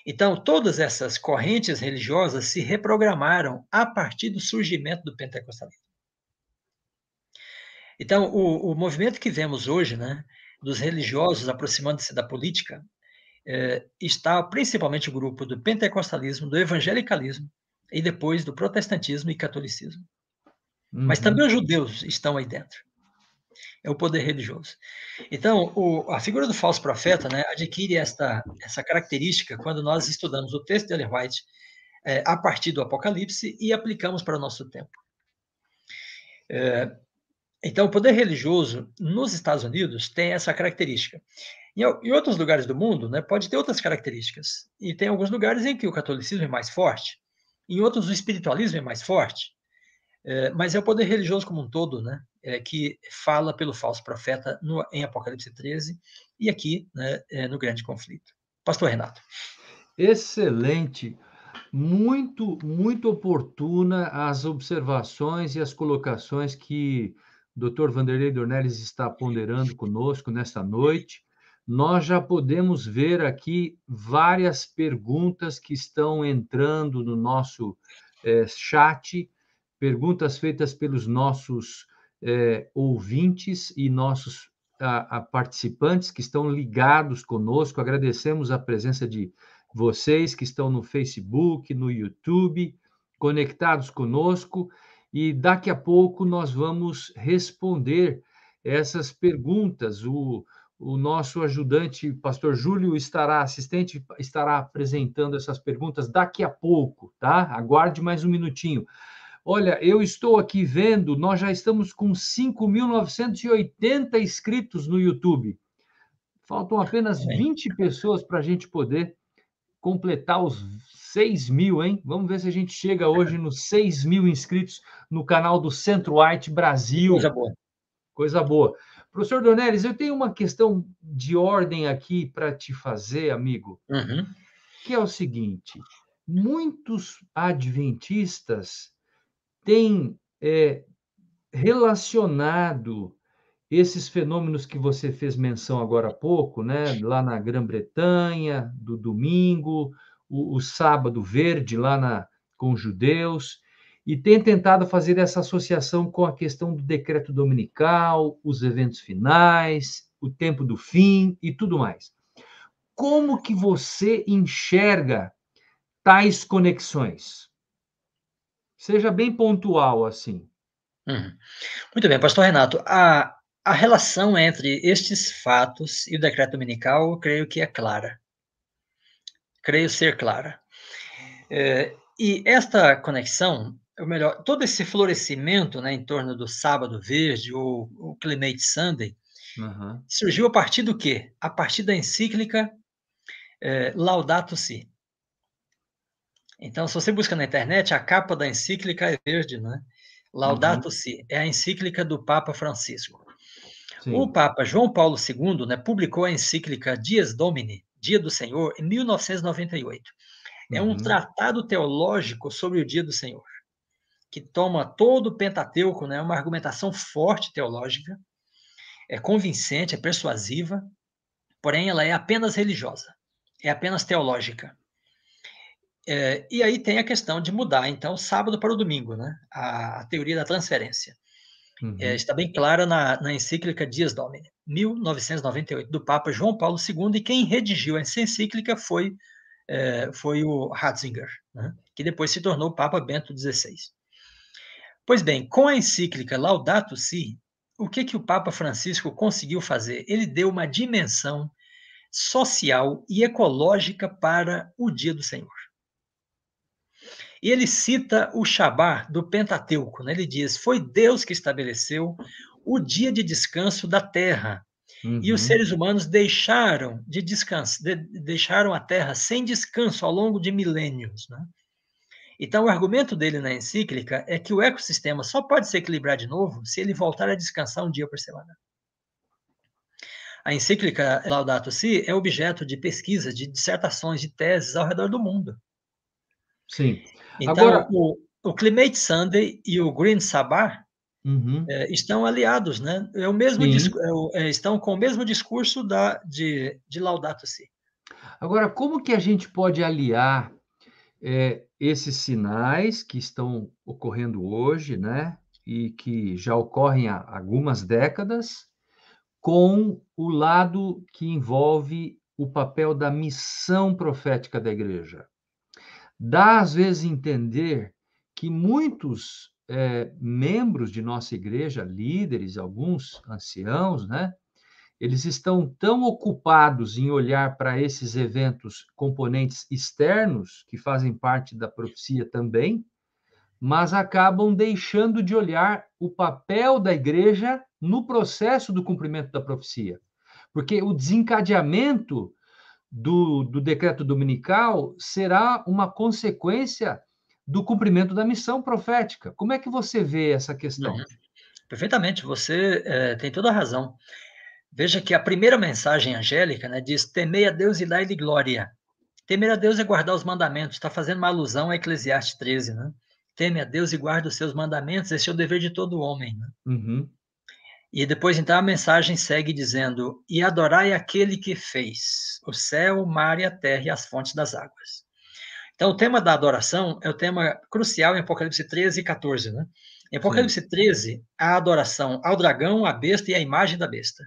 Então, todas essas correntes religiosas se reprogramaram a partir do surgimento do pentecostalismo. Então, o, o movimento que vemos hoje, né, dos religiosos aproximando-se da política, é, está principalmente o grupo do pentecostalismo, do evangelicalismo e depois do protestantismo e catolicismo. Uhum. Mas também os judeus estão aí dentro. É o poder religioso. Então, o, a figura do falso profeta né, adquire esta, essa característica quando nós estudamos o texto de Ellen White é, a partir do Apocalipse e aplicamos para o nosso tempo. É, então, o poder religioso nos Estados Unidos tem essa característica. Em, outros lugares do mundo, né, pode ter outras características. E tem alguns lugares em que o catolicismo é mais forte, em outros o espiritualismo é mais forte. É, mas é o poder religioso como um todo, né, é, que fala pelo falso profeta no, em Apocalipse 13 e aqui né, é, no grande conflito. Pastor Renato. Excelente muito, muito oportuna as observações e as colocações que Dr. Vanderlei Dornelles está ponderando conosco nesta noite. Nós já podemos ver aqui várias perguntas que estão entrando no nosso é, chat, perguntas feitas pelos nossos é, ouvintes e nossos a, a participantes que estão ligados conosco. Agradecemos a presença de vocês que estão no Facebook, no YouTube, conectados conosco e daqui a pouco nós vamos responder essas perguntas. O, o nosso ajudante, pastor Júlio, estará assistente, estará apresentando essas perguntas daqui a pouco, tá? Aguarde mais um minutinho. Olha, eu estou aqui vendo, nós já estamos com 5.980 inscritos no YouTube. Faltam apenas 20 pessoas para a gente poder completar os 6 mil, hein? Vamos ver se a gente chega hoje nos 6 mil inscritos no canal do Centro White Brasil. Coisa boa. Coisa boa. Professor Donelis, eu tenho uma questão de ordem aqui para te fazer, amigo, uhum. que é o seguinte: muitos adventistas têm é, relacionado esses fenômenos que você fez menção agora há pouco, né, lá na Grã-Bretanha, do domingo, o, o sábado verde lá na, com os judeus, e tem tentado fazer essa associação com a questão do decreto dominical, os eventos finais, o tempo do fim e tudo mais. Como que você enxerga tais conexões? Seja bem pontual assim. Uhum. Muito bem, pastor Renato. A, a relação entre estes fatos e o decreto dominical, eu creio que é clara creio ser clara. É, e esta conexão, ou melhor, todo esse florescimento né, em torno do Sábado Verde ou o Climate Sunday, uhum. surgiu a partir do quê? A partir da encíclica é, Laudato Si. Então, se você busca na internet, a capa da encíclica é verde, né? Laudato uhum. Si, é a encíclica do Papa Francisco. Sim. O Papa João Paulo II né, publicou a encíclica Dies Domini, Dia do Senhor, em 1998. É um uhum. tratado teológico sobre o Dia do Senhor, que toma todo o Pentateuco, né, uma argumentação forte teológica, é convincente, é persuasiva, porém ela é apenas religiosa, é apenas teológica. É, e aí tem a questão de mudar, então, sábado para o domingo, né? A, a teoria da transferência. Uhum. É, está bem clara na, na encíclica Dias Domini, 1998, do Papa João Paulo II, e quem redigiu essa encíclica foi, é, foi o Ratzinger, né? que depois se tornou Papa Bento XVI. Pois bem, com a encíclica Laudato Si, o que, que o Papa Francisco conseguiu fazer? Ele deu uma dimensão social e ecológica para o dia do Senhor. E ele cita o Shabá do Pentateuco. Né? Ele diz: Foi Deus que estabeleceu o dia de descanso da terra. Uhum. E os uhum. seres humanos deixaram de descanso, de, deixaram a terra sem descanso ao longo de milênios. Né? Então, o argumento dele na encíclica é que o ecossistema só pode se equilibrar de novo se ele voltar a descansar um dia por semana. A encíclica Laudato Si é objeto de pesquisas, de dissertações, de teses ao redor do mundo. Sim. Então, Agora... o, o Climate Sunday e o Green Sabbath uhum. é, estão aliados, né? É o mesmo é, é, estão com o mesmo discurso da, de, de Laudato Si. Agora, como que a gente pode aliar é, esses sinais que estão ocorrendo hoje, né? E que já ocorrem há algumas décadas, com o lado que envolve o papel da missão profética da igreja dá às vezes entender que muitos é, membros de nossa igreja, líderes, alguns anciãos, né? Eles estão tão ocupados em olhar para esses eventos, componentes externos, que fazem parte da profecia também, mas acabam deixando de olhar o papel da igreja no processo do cumprimento da profecia. Porque o desencadeamento do, do decreto dominical será uma consequência do cumprimento da missão profética. Como é que você vê essa questão? Uhum. Perfeitamente, você é, tem toda a razão. Veja que a primeira mensagem angélica né, diz: temei a Deus e dai-lhe glória. Temer a Deus é guardar os mandamentos, está fazendo uma alusão a Eclesiastes 13, né? Teme a Deus e guarda os seus mandamentos, esse é o dever de todo homem. Né? Uhum. E depois, então, a mensagem segue dizendo: E adorai aquele que fez o céu, o mar e a terra e as fontes das águas. Então, o tema da adoração é o tema crucial em Apocalipse 13 e 14, né? Em Apocalipse Sim. 13, a adoração ao dragão, à besta e à imagem da besta.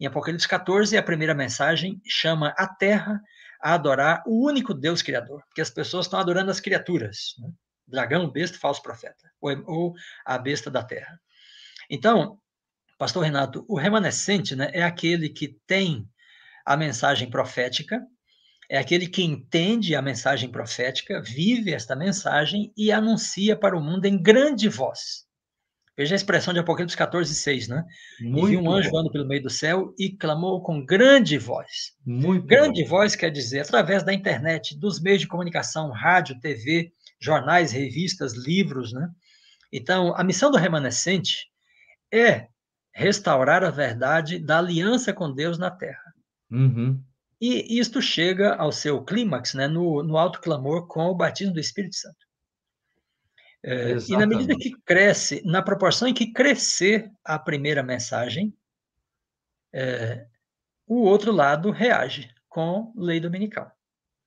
Em Apocalipse 14, a primeira mensagem chama a terra a adorar o único Deus criador, porque as pessoas estão adorando as criaturas, né? dragão, besta, falso profeta, ou, ou a besta da terra. Então, Pastor Renato, o remanescente né, é aquele que tem a mensagem profética, é aquele que entende a mensagem profética, vive esta mensagem e anuncia para o mundo em grande voz. Veja a expressão de Apocalipse 14, 6, né? Muito e um anjo voando pelo meio do céu e clamou com grande voz. Muito grande bom. voz quer dizer através da internet, dos meios de comunicação, rádio, TV, jornais, revistas, livros, né? Então, a missão do remanescente é restaurar a verdade da aliança com Deus na terra. Uhum. E isto chega ao seu clímax né, no, no alto clamor com o batismo do Espírito Santo. É, e na medida que cresce, na proporção em que crescer a primeira mensagem, é, o outro lado reage com lei dominical.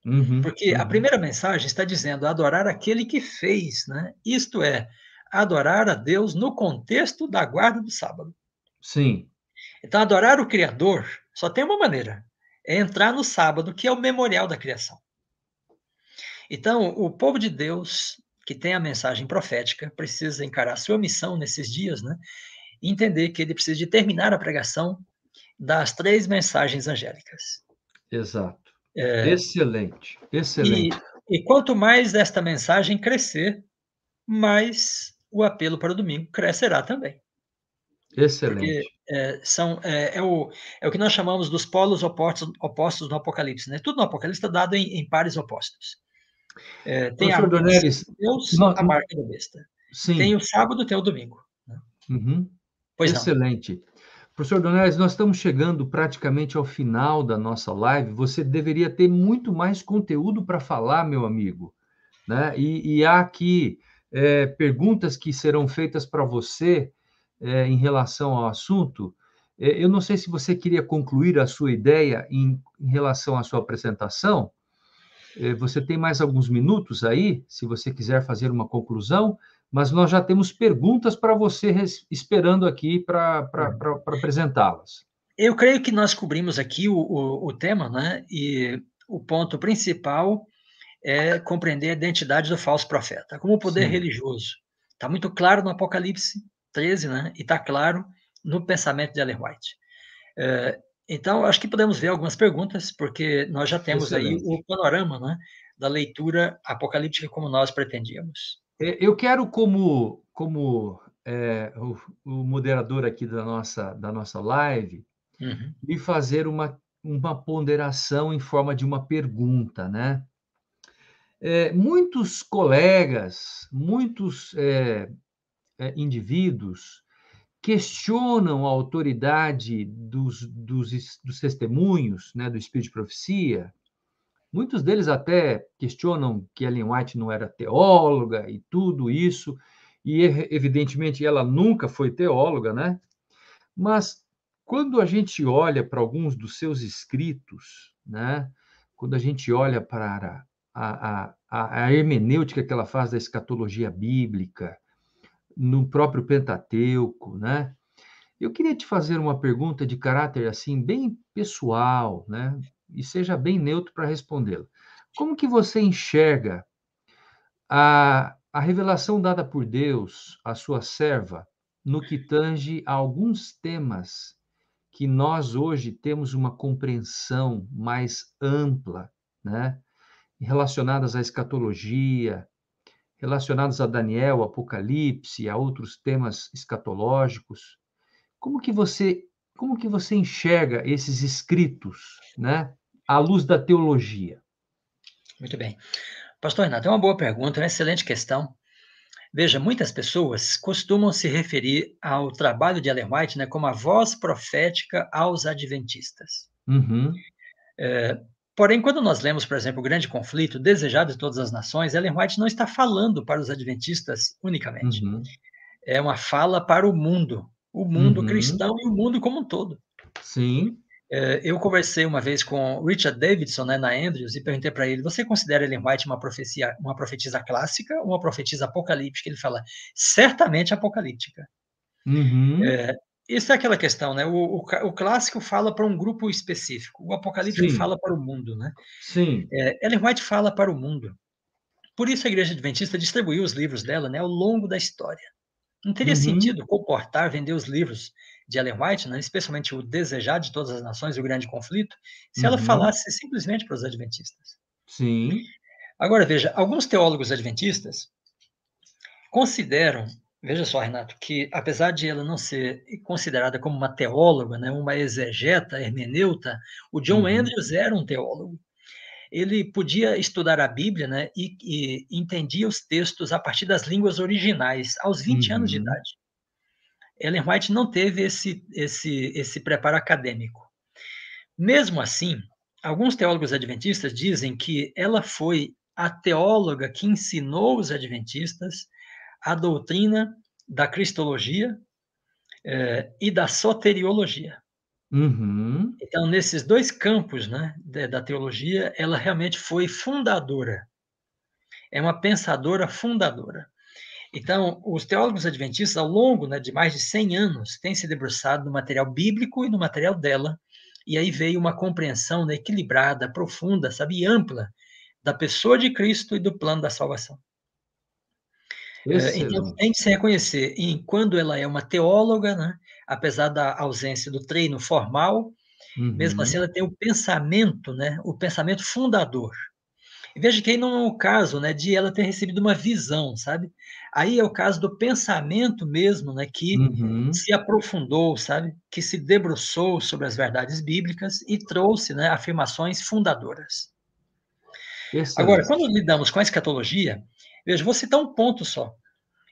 Uhum, Porque uhum. a primeira mensagem está dizendo adorar aquele que fez, né? isto é, adorar a Deus no contexto da guarda do sábado. Sim. Então, adorar o Criador só tem uma maneira: é entrar no sábado, que é o memorial da criação. Então, o povo de Deus, que tem a mensagem profética, precisa encarar sua missão nesses dias, né? E entender que ele precisa de terminar a pregação das três mensagens angélicas. Exato. É, excelente, excelente. E, e quanto mais esta mensagem crescer, mais o apelo para o domingo crescerá também. Excelente. Porque, é, são, é, é, o, é o que nós chamamos dos polos opostos, opostos no Apocalipse. Né? Tudo no Apocalipse está dado em, em pares opostos. É, tem Professor a Donelis, Deus, nós, a marca da besta. Sim. Tem o sábado, tem o domingo. Né? Uhum. Excelente. Não. Professor Donelis, nós estamos chegando praticamente ao final da nossa live. Você deveria ter muito mais conteúdo para falar, meu amigo. Né? E, e há aqui é, perguntas que serão feitas para você é, em relação ao assunto, É, eu não sei se você queria concluir a sua ideia em, em relação à sua apresentação. É, você tem mais alguns minutos aí, se você quiser fazer uma conclusão, mas nós já temos perguntas para você esperando aqui para apresentá-las. Eu creio que nós cobrimos aqui o, o, o, tema, né? E o ponto principal é compreender a identidade do falso profeta, como poder Sim. religioso. Está muito claro no Apocalipse 13, né? E está claro no pensamento de Ellen White. É, então, acho que podemos ver algumas perguntas, porque nós já temos Excelente. aí o panorama né, da leitura apocalíptica como nós pretendíamos. É, eu quero, como, como é, o, o, moderador aqui da nossa, da nossa live, uhum. me fazer uma, uma ponderação em forma de uma pergunta, né? É, muitos colegas, muitos é, é, indivíduos questionam a autoridade dos, dos, dos testemunhos, né, do Espírito de Profecia. Muitos deles até questionam que Ellen White não era teóloga e tudo isso, e evidentemente ela nunca foi teóloga, né? Mas quando a gente olha para alguns dos seus escritos, né? Quando a gente olha para a, a, a, a hermenêutica que ela faz da escatologia bíblica, no próprio Pentateuco, né? Eu queria te fazer uma pergunta de caráter assim bem pessoal, né? E seja bem neutro para respondê-la. Como que você enxerga a, a revelação dada por Deus à sua serva no que tange a alguns temas que nós hoje temos uma compreensão mais ampla, né? Relacionadas à escatologia, relacionados a Daniel, Apocalipse, a outros temas escatológicos. Como que você como que você enxerga esses escritos, né, à luz da teologia? Muito bem. Pastor Renato, é uma boa pergunta, uma excelente questão. Veja, muitas pessoas costumam se referir ao trabalho de Ellen White né, como a voz profética aos adventistas. Uhum. É, Porém, quando nós lemos, por exemplo, o grande conflito, desejado de todas as nações, Ellen White não está falando para os adventistas unicamente. Uhum. É uma fala para o mundo, o mundo uhum. cristão e o mundo como um todo. Sim. É, eu conversei uma vez com Richard Davidson, né, na Andrews, e perguntei para ele: você considera Ellen White uma profecia, uma profetisa clássica ou uma profetisa apocalíptica? Ele fala: certamente apocalíptica. Uhum. É, isso é aquela questão, né? O, o, o clássico fala para um grupo específico, o apocalíptico Sim. fala para o mundo, né? Sim. É, Ellen White fala para o mundo. Por isso a Igreja Adventista distribuiu os livros dela, né, ao longo da história. Não teria uhum. sentido comportar, vender os livros de Ellen White, né, especialmente o Desejado de Todas as Nações e o Grande Conflito, se uhum. ela falasse simplesmente para os adventistas. Sim. Agora veja, alguns teólogos adventistas consideram Veja só, Renato, que apesar de ela não ser considerada como uma teóloga, né, uma exegeta, hermeneuta, o John uhum. Andrews era um teólogo. Ele podia estudar a Bíblia né, e, e, entendia os textos a partir das línguas originais, aos 20 uhum. anos de uhum. idade. Ellen White não teve esse, esse, esse preparo acadêmico. Mesmo assim, alguns teólogos adventistas dizem que ela foi a teóloga que ensinou os adventistas a doutrina da cristologia é, e da soteriologia. Uhum. Então, nesses dois campos né, da teologia, ela realmente foi fundadora. É uma pensadora fundadora. Então, os teólogos adventistas, ao longo né, de mais de 100 anos, têm se debruçado no material bíblico e no material dela, e aí veio uma compreensão né, equilibrada, profunda, sabe, ampla da pessoa de Cristo e do plano da salvação. É, então, tem que se reconhecer em quando ela é uma teóloga, né? apesar da ausência do treino formal, uhum. mesmo assim ela tem o pensamento, né? o pensamento fundador. E veja que aí não é o caso né, de ela ter recebido uma visão, sabe? Aí é o caso do pensamento mesmo, né, que uhum. se aprofundou, sabe? Que se debruçou sobre as verdades bíblicas e trouxe né, afirmações fundadoras. Excelente. Agora, quando lidamos com a escatologia, Veja, vou citar um ponto só.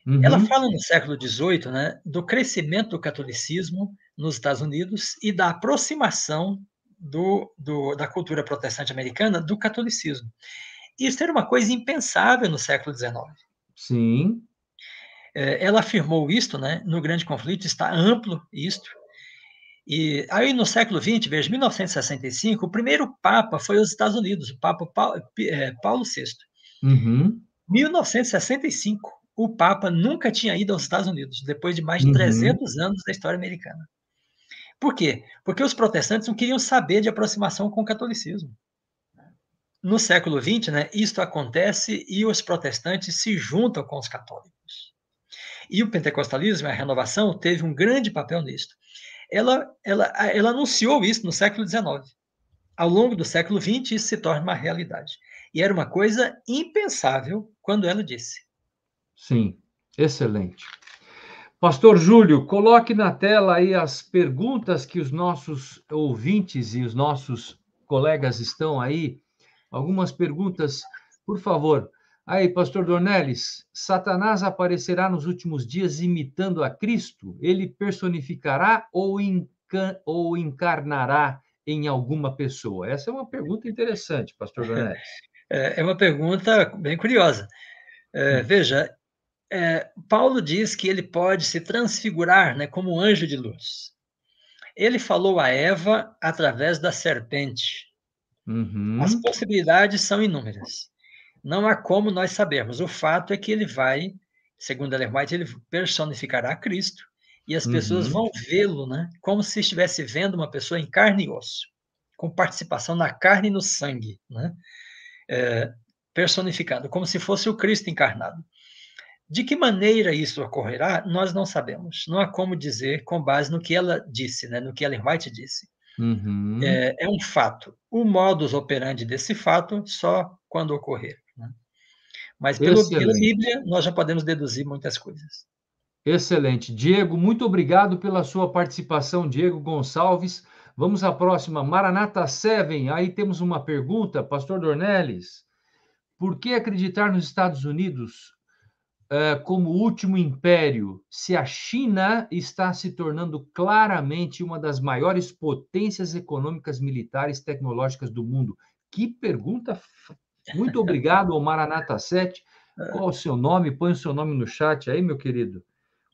Uhum. Ela fala no século XVIII né, do crescimento do catolicismo nos Estados Unidos e da aproximação do, do, da cultura protestante americana do catolicismo. Isso era uma coisa impensável no século XIX. Sim. É, ela afirmou isto né, no Grande Conflito, está amplo isto, E aí, no século XX, veja, 1965, o primeiro Papa foi os Estados Unidos, o Papa Paulo, é, Paulo VI. Uhum. 1965, o Papa nunca tinha ido aos Estados Unidos, depois de mais de uhum. 300 anos da história americana. Por quê? Porque os protestantes não queriam saber de aproximação com o catolicismo. No século XX, né, isto acontece e os protestantes se juntam com os católicos. E o pentecostalismo, a renovação, teve um grande papel nisto. Ela, ela, ela anunciou isso no século XIX. Ao longo do século XX, isso se torna uma realidade. E era uma coisa impensável quando ela disse. Sim, excelente. Pastor Júlio, coloque na tela aí as perguntas que os nossos ouvintes e os nossos colegas estão aí. Algumas perguntas, por favor. Aí, pastor Dornelles, Satanás aparecerá nos últimos dias imitando a Cristo? Ele personificará ou, ou encarnará em alguma pessoa? Essa é uma pergunta interessante, pastor Dornelles. É, é uma pergunta bem curiosa. É, hum. Veja, é, Paulo diz que ele pode se transfigurar né, como anjo de luz. Ele falou a Eva através da serpente. Uhum. As possibilidades são inúmeras. Não há como nós sabermos. O fato é que ele vai, segundo Ellen White, ele personificará Cristo e as pessoas uhum. vão vê-lo, né, como se estivesse vendo uma pessoa em carne e osso, com participação na carne e no sangue, né, é, personificado, como se fosse o Cristo encarnado. De que maneira isso ocorrerá, nós não sabemos. Não há como dizer com base no que ela disse, né, no que Ellen White disse. Uhum. É, é, um fato. O modus operandi desse fato só quando ocorrer. Né? Mas pelo, pela Bíblia, nós já podemos deduzir muitas coisas. Excelente. Diego, muito obrigado pela sua participação, Diego Gonçalves. Vamos à próxima, Maranata Seven. Aí temos uma pergunta, Pastor Dornelles. Por que acreditar nos Estados Unidos uh, como último império, se a China está se tornando claramente uma das maiores potências econômicas, militares, tecnológicas do mundo? Que pergunta! Muito obrigado, Maranata 7. Qual o seu nome? Põe o seu nome no chat aí, meu querido.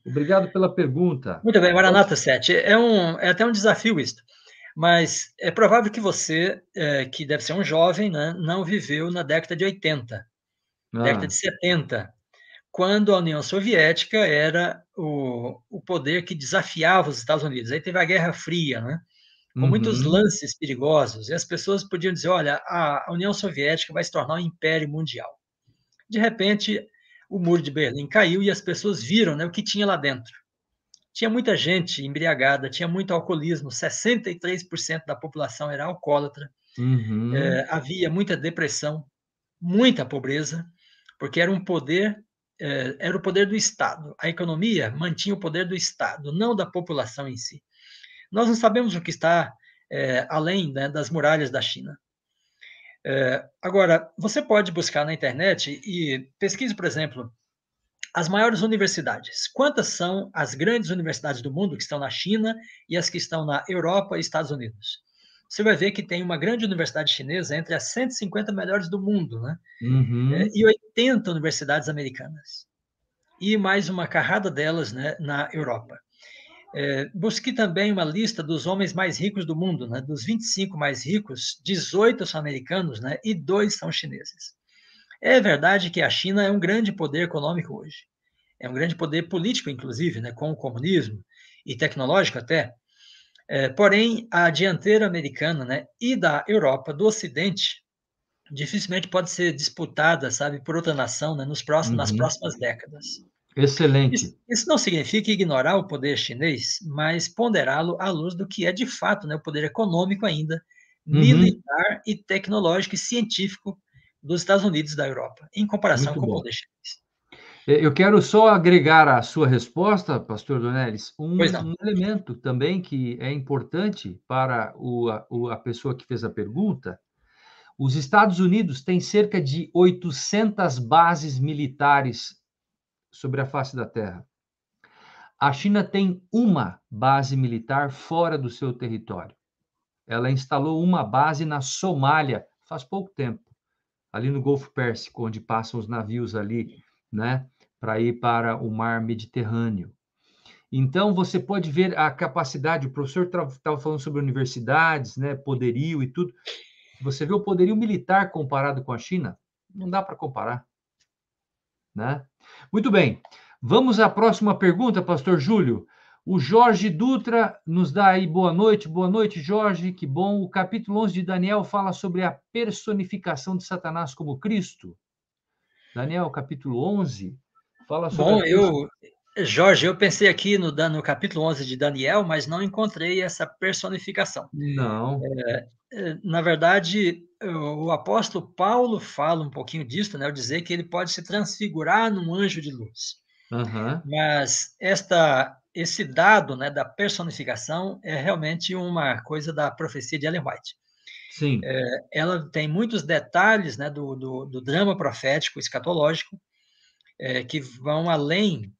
Obrigado pela pergunta. Muito bem, Maranata 7. É, um, é até um desafio isso. Mas é provável que você, é, que deve ser um jovem, né, não viveu na década de 80, ah. década de 70 quando a União Soviética era o, o poder que desafiava os Estados Unidos. Aí teve a Guerra Fria, né? com uhum. muitos lances perigosos, e as pessoas podiam dizer: olha, a União Soviética vai se tornar um império mundial. De repente, o muro de Berlim caiu e as pessoas viram né, o que tinha lá dentro. Tinha muita gente embriagada, tinha muito alcoolismo, 63% da população era alcoólatra, uhum. é, havia muita depressão, muita pobreza, porque era um poder é, era o poder do Estado. A economia mantinha o poder do Estado, não da população em si. Nós não sabemos o que está é, além né, das muralhas da China. É, agora, você pode buscar na internet e pesquise, por exemplo, as maiores universidades. Quantas são as grandes universidades do mundo que estão na China e as que estão na Europa e Estados Unidos? você vai ver que tem uma grande universidade chinesa entre as 150 melhores do mundo, né? Uhum. É, e 80 universidades americanas. E mais uma carrada delas né, na Europa. É, busquei também uma lista dos homens mais ricos do mundo, né? Dos 25 mais ricos, 18 são americanos, né? E dois são chineses. É verdade que a China é um grande poder econômico hoje. É um grande poder político, inclusive, né? Com o comunismo e tecnológico até. É, porém, a dianteira americana né, e da Europa, do Ocidente, dificilmente pode ser disputada, sabe, por outra nação né, nos próximos, uhum. nas próximas décadas. Excelente. Isso, isso, não significa ignorar o poder chinês, mas ponderá-lo à luz do que é de fato né, o poder econômico ainda, uhum. militar e tecnológico e científico dos Estados Unidos e da Europa, em comparação Muito com bom. o poder chinês. É, eu quero só agregar à sua resposta, pastor Donelis, um, um elemento também que é importante para o, a, a pessoa que fez a pergunta. Os Estados Unidos têm cerca de 800 bases militares sobre a face da Terra. A China tem uma base militar fora do seu território. Ela instalou uma base na Somália faz pouco tempo, ali no Golfo Pérsico, onde passam os navios ali, né? para ir para o mar Mediterrâneo. Então, você pode ver a capacidade, o professor estava falando sobre universidades, né, poderio e tudo. Você vê o poderio militar comparado com a China? Não dá para comparar. Né? Muito bem. Vamos à próxima pergunta, pastor Júlio. O Jorge Dutra nos dá aí boa noite. Boa noite, Jorge. Que bom. O capítulo 11 de Daniel fala sobre a personificação de Satanás como Cristo. Daniel, capítulo 11, fala sobre. Bom, eu, Jorge, eu pensei aqui no, no capítulo 11 de Daniel, mas não encontrei essa personificação. Não. É, é, na verdade, o apóstolo Paulo fala um pouquinho disso, né, ao dizer que ele pode se transfigurar num anjo de luz. Uhum. Mas esta, esse dado né, da personificação é realmente uma coisa da profecia de Ellen White. Sim. É, ela tem muitos detalhes né, do, do, do drama profético escatológico é, que vão além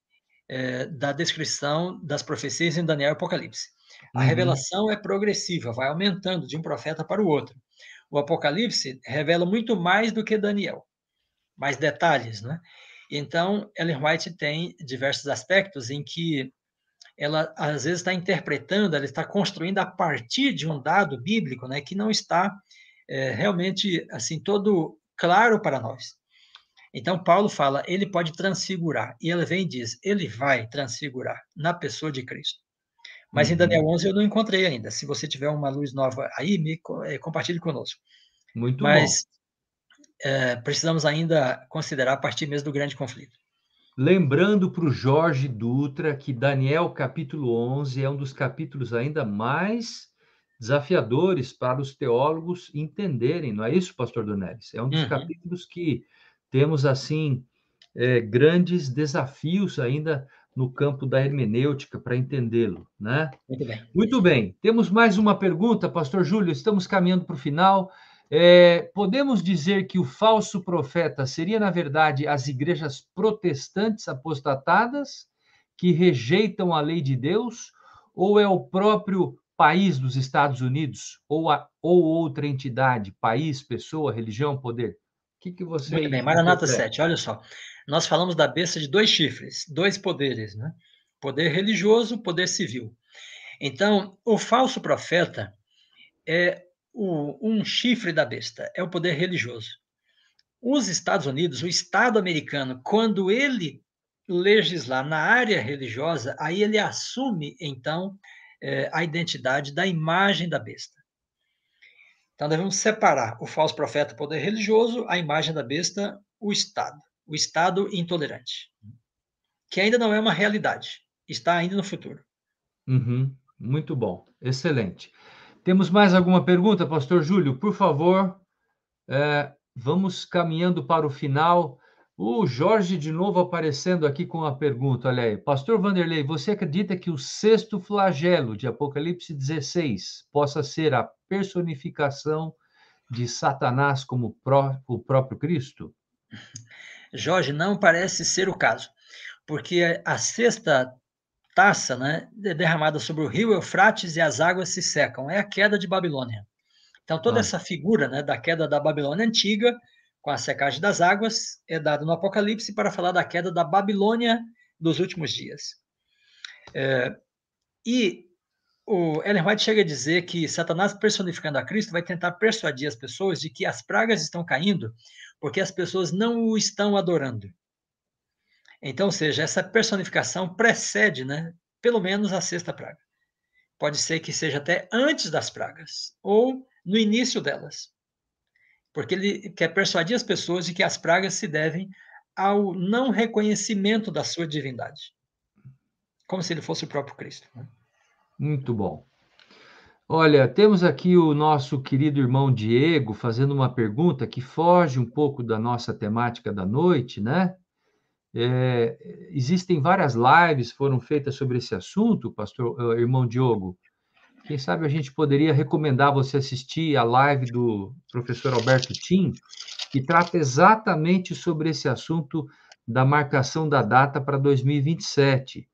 é, da descrição das profecias em Daniel e Apocalipse. A uhum. revelação é progressiva, vai aumentando de um profeta para o outro. O Apocalipse revela muito mais do que Daniel, mais detalhes, né? Então, Ellen White tem diversos aspectos em que ela às vezes está interpretando, ela está construindo a partir de um dado bíblico, né, que não está é, realmente assim todo claro para nós. Então, Paulo fala, ele pode transfigurar. E ele vem e diz, ele vai transfigurar na pessoa de Cristo. Mas uhum. em Daniel 11 eu não encontrei ainda. Se você tiver uma luz nova aí, me é, compartilhe conosco. Muito Mas, bom. É, precisamos ainda considerar a partir mesmo do grande conflito. Lembrando para o Jorge Dutra que Daniel capítulo 11 é um dos capítulos ainda mais desafiadores para os teólogos entenderem, não é isso, pastor Donelis? É um dos uhum. capítulos que temos, assim, é, grandes desafios ainda no campo da hermenêutica para entendê-lo, né? Muito bem. Muito bem. Temos mais uma pergunta, pastor Júlio, estamos caminhando para o final. É, podemos dizer que o falso profeta seria, na verdade, as igrejas protestantes apostatadas que rejeitam a lei de Deus, ou é o próprio país dos Estados Unidos, ou, a, ou outra entidade, país, pessoa, religião, poder? que, que você. Muito bem, Maranata 7, olha só. Nós falamos da besta de dois chifres, dois poderes, né? Poder religioso, poder civil. Então, o falso profeta é o, um chifre da besta, é o poder religioso. Os Estados Unidos, o Estado americano, quando ele legislar na área religiosa, aí ele assume, então, é, a identidade da imagem da besta. Então devemos separar o falso profeta, poder religioso, a imagem da besta, o Estado, o Estado intolerante, que ainda não é uma realidade, está ainda no futuro. Uhum. Muito bom, excelente. Temos mais alguma pergunta, Pastor Júlio? Por favor, é, vamos caminhando para o final. O Jorge de novo aparecendo aqui com a pergunta. Olha aí, Pastor Vanderlei, você acredita que o sexto flagelo de Apocalipse 16 possa ser a personificação de Satanás como pró o próprio Cristo? Jorge, não parece ser o caso, porque a sexta taça né, derramada sobre o rio Eufrates e as águas se secam. É a queda de Babilônia. Então, toda ah. essa figura né, da queda da Babilônia antiga com a secagem das águas, é dado no Apocalipse para falar da queda da Babilônia dos últimos dias. É, e o Ellen White chega a dizer que Satanás, personificando a Cristo, vai tentar persuadir as pessoas de que as pragas estão caindo porque as pessoas não o estão adorando. Então, ou seja, essa personificação precede, né, pelo menos a sexta praga. Pode ser que seja até antes das pragas ou no início delas porque ele quer persuadir as pessoas de que as pragas se devem ao não reconhecimento da sua divindade, como se ele fosse o próprio Cristo. Né? Muito bom. Olha, temos aqui o nosso querido irmão Diego fazendo uma pergunta que foge um pouco da nossa temática da noite, né? É, existem várias lives foram feitas sobre esse assunto, pastor, eh, irmão Diogo. Quem sabe a gente poderia recomendar você assistir a live do professor Alberto Tim, que trata exatamente sobre esse assunto da marcação da data para 2027.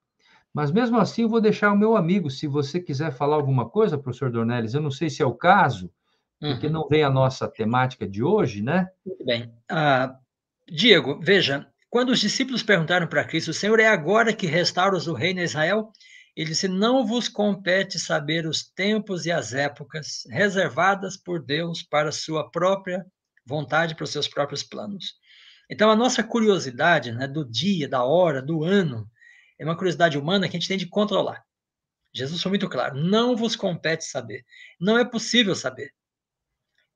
Mas mesmo assim, eu vou deixar o meu amigo, se você quiser falar alguma coisa, professor Dornelles, eu não sei se é o caso, porque uhum. não vem a nossa temática de hoje, né? Muito bem. Uh, Diego, veja, Quando os discípulos perguntaram para Cristo, Senhor, é agora que restauras o reino a Israel? Ele disse: Não vos compete saber os tempos e as épocas reservadas por Deus para sua própria vontade, para os seus próprios planos. Então, a nossa curiosidade né, do dia, da hora, do ano, é uma curiosidade humana que a gente tem de controlar. Jesus foi muito claro: não vos compete saber. Não é possível saber.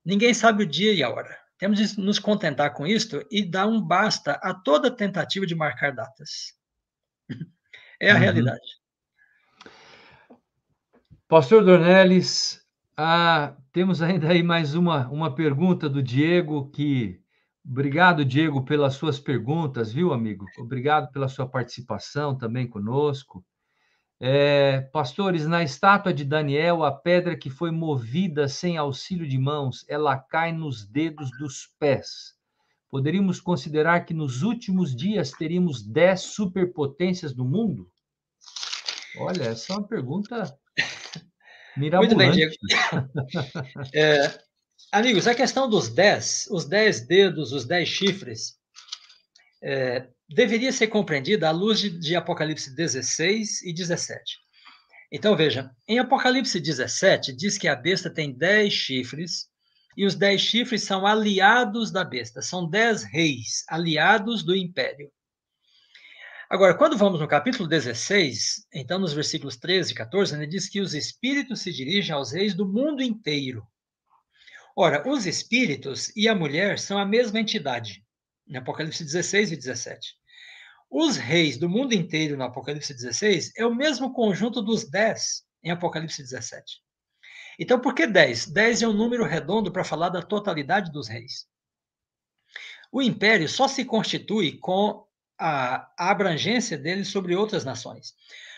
Ninguém sabe o dia e a hora. Temos de nos contentar com isto e dar um basta a toda tentativa de marcar datas. É a uhum. realidade. Pastor Dornelles, ah, temos ainda aí mais uma, uma pergunta do Diego, que obrigado, Diego, pelas suas perguntas, viu, amigo? Obrigado pela sua participação também conosco. É, pastores, na estátua de Daniel, a pedra que foi movida sem auxílio de mãos, ela cai nos dedos dos pés. Poderíamos considerar que nos últimos dias teríamos dez superpotências do mundo? Olha, essa é uma pergunta mirabolante. Muito bem, Diego. É, amigos, a questão dos dez, os dez dedos, os dez chifres, é, deveria ser compreendida à luz de, de Apocalipse 16 e 17. Então, veja, em Apocalipse 17, diz que a besta tem dez chifres, e os dez chifres são aliados da besta, são dez reis, aliados do império. Agora, quando vamos no capítulo 16, então nos versículos 13 e 14, ele diz que os espíritos se dirigem aos reis do mundo inteiro. Ora, os espíritos e a mulher são a mesma entidade em Apocalipse 16 e 17. Os reis do mundo inteiro, no Apocalipse 16, é o mesmo conjunto dos dez em Apocalipse 17. Então, por que 10? 10 é um número redondo para falar da totalidade dos reis. O império só se constitui com a, abrangência dele sobre outras nações.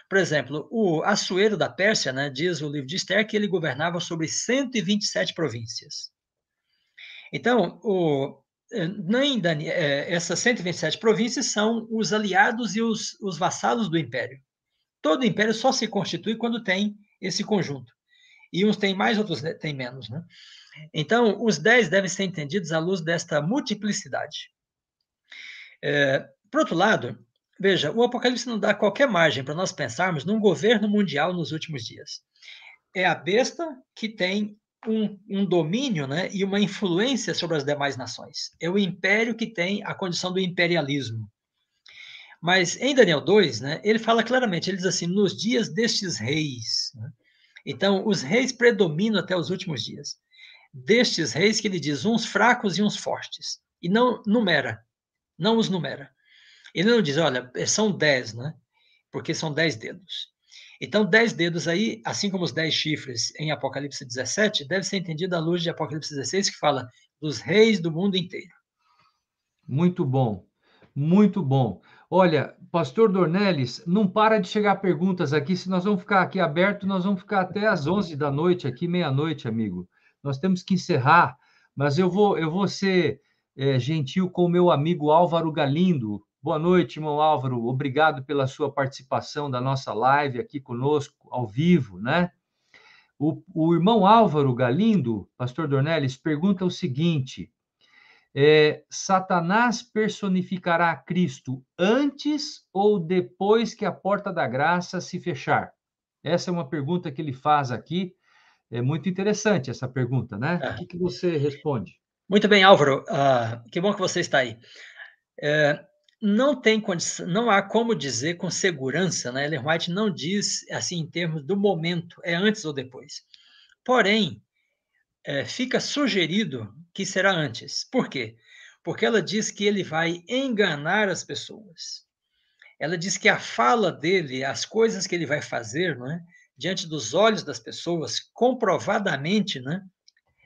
Por exemplo, o Assuero da Pérsia, né, diz o livro de Esther, que ele governava sobre 127 províncias. Então, o, nem é, essas 127 províncias são os aliados e os, os vassalos do império. Todo império só se constitui quando tem esse conjunto. E uns têm mais, outros têm menos. Né? Então, os dez devem ser entendidos à luz desta multiplicidade. É, por outro lado, veja, o Apocalipse não dá qualquer margem para nós pensarmos num governo mundial nos últimos dias. É a besta que tem um, um, domínio né, e uma influência sobre as demais nações. É o império que tem a condição do imperialismo. Mas em Daniel 2, né, ele fala claramente, ele diz assim, nos dias destes reis. Né? Então, os reis predominam até os últimos dias. Destes reis que ele diz, uns fracos e uns fortes. E não numera, não os numera. Ele não diz, olha, são dez, né? Porque são dez dedos. Então, dez dedos aí, assim como os dez chifres em Apocalipse 17, deve ser entendido à luz de Apocalipse 16, que fala dos reis do mundo inteiro. Muito bom, muito bom. Olha, pastor Dornelles, não para de chegar perguntas aqui, se nós vamos ficar aqui aberto, nós vamos ficar até às 11 da noite, aqui meia-noite, amigo. Nós temos que encerrar, mas eu vou, eu vou ser é, gentil com o meu amigo Álvaro Galindo, Boa noite, irmão Álvaro. Obrigado pela sua participação da nossa live aqui conosco, ao vivo, né? O, o irmão Álvaro Galindo, pastor Dornelles, pergunta o seguinte: é, Satanás personificará Cristo antes ou depois que a porta da graça se fechar? Essa é uma pergunta que ele faz aqui. É muito interessante essa pergunta, né? É. O que, que você responde? Muito bem, Álvaro. Uh, que bom que você está aí. É, não tem condição, não há como dizer com segurança, né? Ellen White não diz assim em termos do momento, é antes ou depois. Porém, é, fica sugerido que será antes. Por quê? Porque ela diz que ele vai enganar as pessoas. Ela diz que a fala dele, as coisas que ele vai fazer, né, diante dos olhos das pessoas, comprovadamente, né,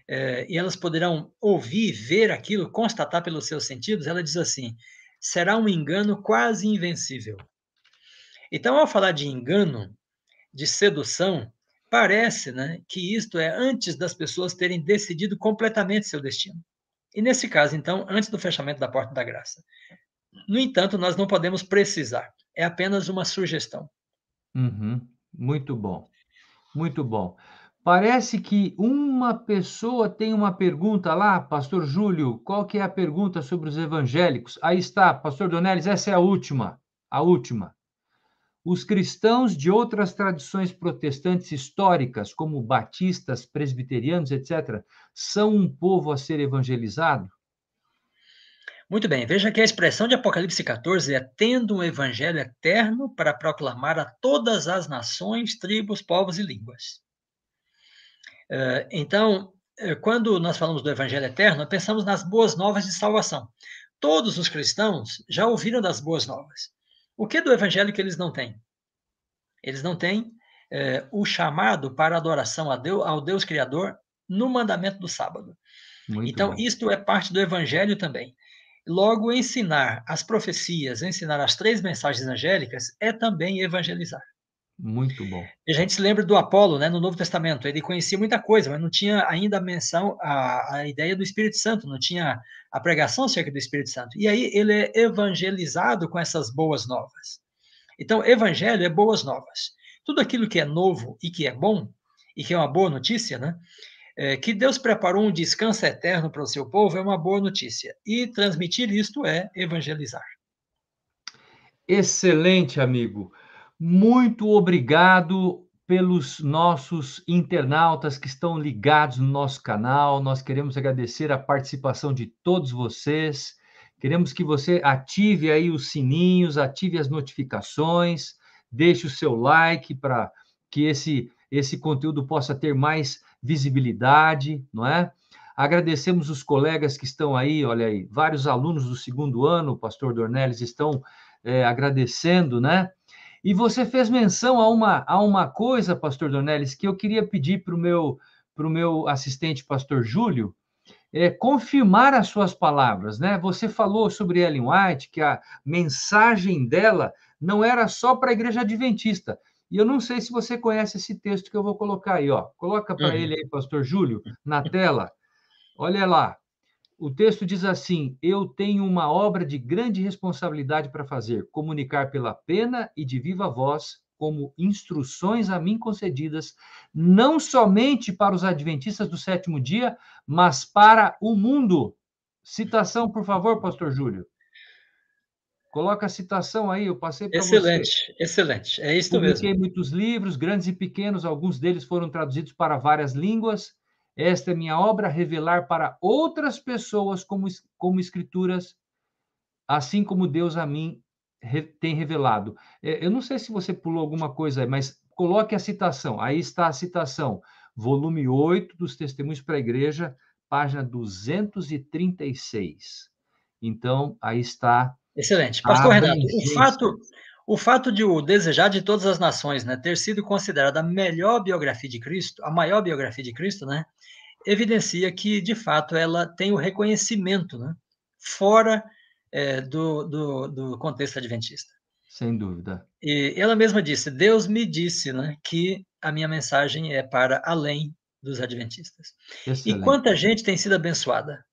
é, e elas poderão ouvir, ver aquilo, constatar pelos seus sentidos, ela diz assim: será um engano quase invencível. Então, ao falar de engano, de sedução, parece né, que isto é antes das pessoas terem decidido completamente seu destino. E nesse caso, então, antes do fechamento da porta da graça. No entanto, nós não podemos precisar. É apenas uma sugestão. Uhum. Muito bom. Muito bom. Parece que uma pessoa tem uma pergunta lá, Pastor Júlio, qual que é a pergunta sobre os evangélicos? Aí está, Pastor Donelis, essa é a última, a última. Os cristãos de outras tradições protestantes históricas, como batistas, presbiterianos, etc., são um povo a ser evangelizado? Muito bem, veja que a expressão de Apocalipse 14 é tendo um evangelho eterno para proclamar a todas as nações, tribos, povos e línguas. Eh, então, eh, quando nós falamos do Evangelho Eterno, pensamos nas boas novas de salvação. Todos os cristãos já ouviram das boas novas. O que do Evangelho que eles não têm? Eles não têm é, o chamado para adoração a Deus, ao Deus Criador no mandamento do sábado. Muito então, bom. isto é parte do Evangelho também. Logo, ensinar as profecias, ensinar as três mensagens angélicas é também evangelizar. Muito bom. E a gente se lembra do Apolo, né, no Novo Testamento. Ele conhecia muita coisa, mas não tinha ainda a menção, a, a ideia do Espírito Santo, não tinha a pregação acerca do Espírito Santo. E aí ele é evangelizado com essas boas novas. Então, evangelho é boas novas. Tudo aquilo que é novo e que é bom, e que é uma boa notícia, né? É, que Deus preparou um descanso eterno para o seu povo é uma boa notícia. E transmitir isto é evangelizar. Excelente, amigo. Muito obrigado pelos nossos internautas que estão ligados no nosso canal. Nós queremos agradecer a participação de todos vocês. Queremos que você ative aí os sininhos, ative as notificações, deixe o seu like para que esse esse conteúdo possa ter mais visibilidade, não é? Agradecemos os colegas que estão aí, olha aí, vários alunos do segundo ano, o pastor Dornelles, estão é, agradecendo, né? E você fez menção a uma, a uma coisa, pastor Dornelles, que eu queria pedir para o meu, meu assistente, pastor Júlio, é, confirmar as suas palavras, né? Você falou sobre Ellen White, que a mensagem dela não era só para a igreja adventista. E eu não sei se você conhece esse texto que eu vou colocar aí, ó. Coloca para uhum. ele aí, pastor Júlio, na tela. Olha lá. O texto diz assim: Eu tenho uma obra de grande responsabilidade para fazer, comunicar pela pena e de viva voz, como instruções a mim concedidas, não somente para os adventistas do sétimo dia, mas para o mundo. Citação, por favor, pastor Júlio. Coloca a citação aí, eu passei para você. Excelente, excelente. É isso mesmo. Publiquei muitos livros, grandes e pequenos, alguns deles foram traduzidos para várias línguas. Esta é minha obra, revelar para outras pessoas como, como escrituras, assim como Deus a mim re, tem revelado. É, eu não sei se você pulou alguma coisa aí, mas coloque a citação. Aí está a citação, volume 8 dos Testemunhos para a Igreja, página 236. Então, aí está. Excelente. Pastor Renato, o fato, o fato de o Desejar de Todas as Nações né, ter sido considerada a melhor biografia de Cristo, a maior biografia de Cristo, né, evidencia que, de fato, ela tem o reconhecimento né, fora é, do, do, do, contexto adventista. Sem dúvida. E ela mesma disse: Deus me disse né, que a minha mensagem é para além dos adventistas. Excelente. E quanta gente tem sido abençoada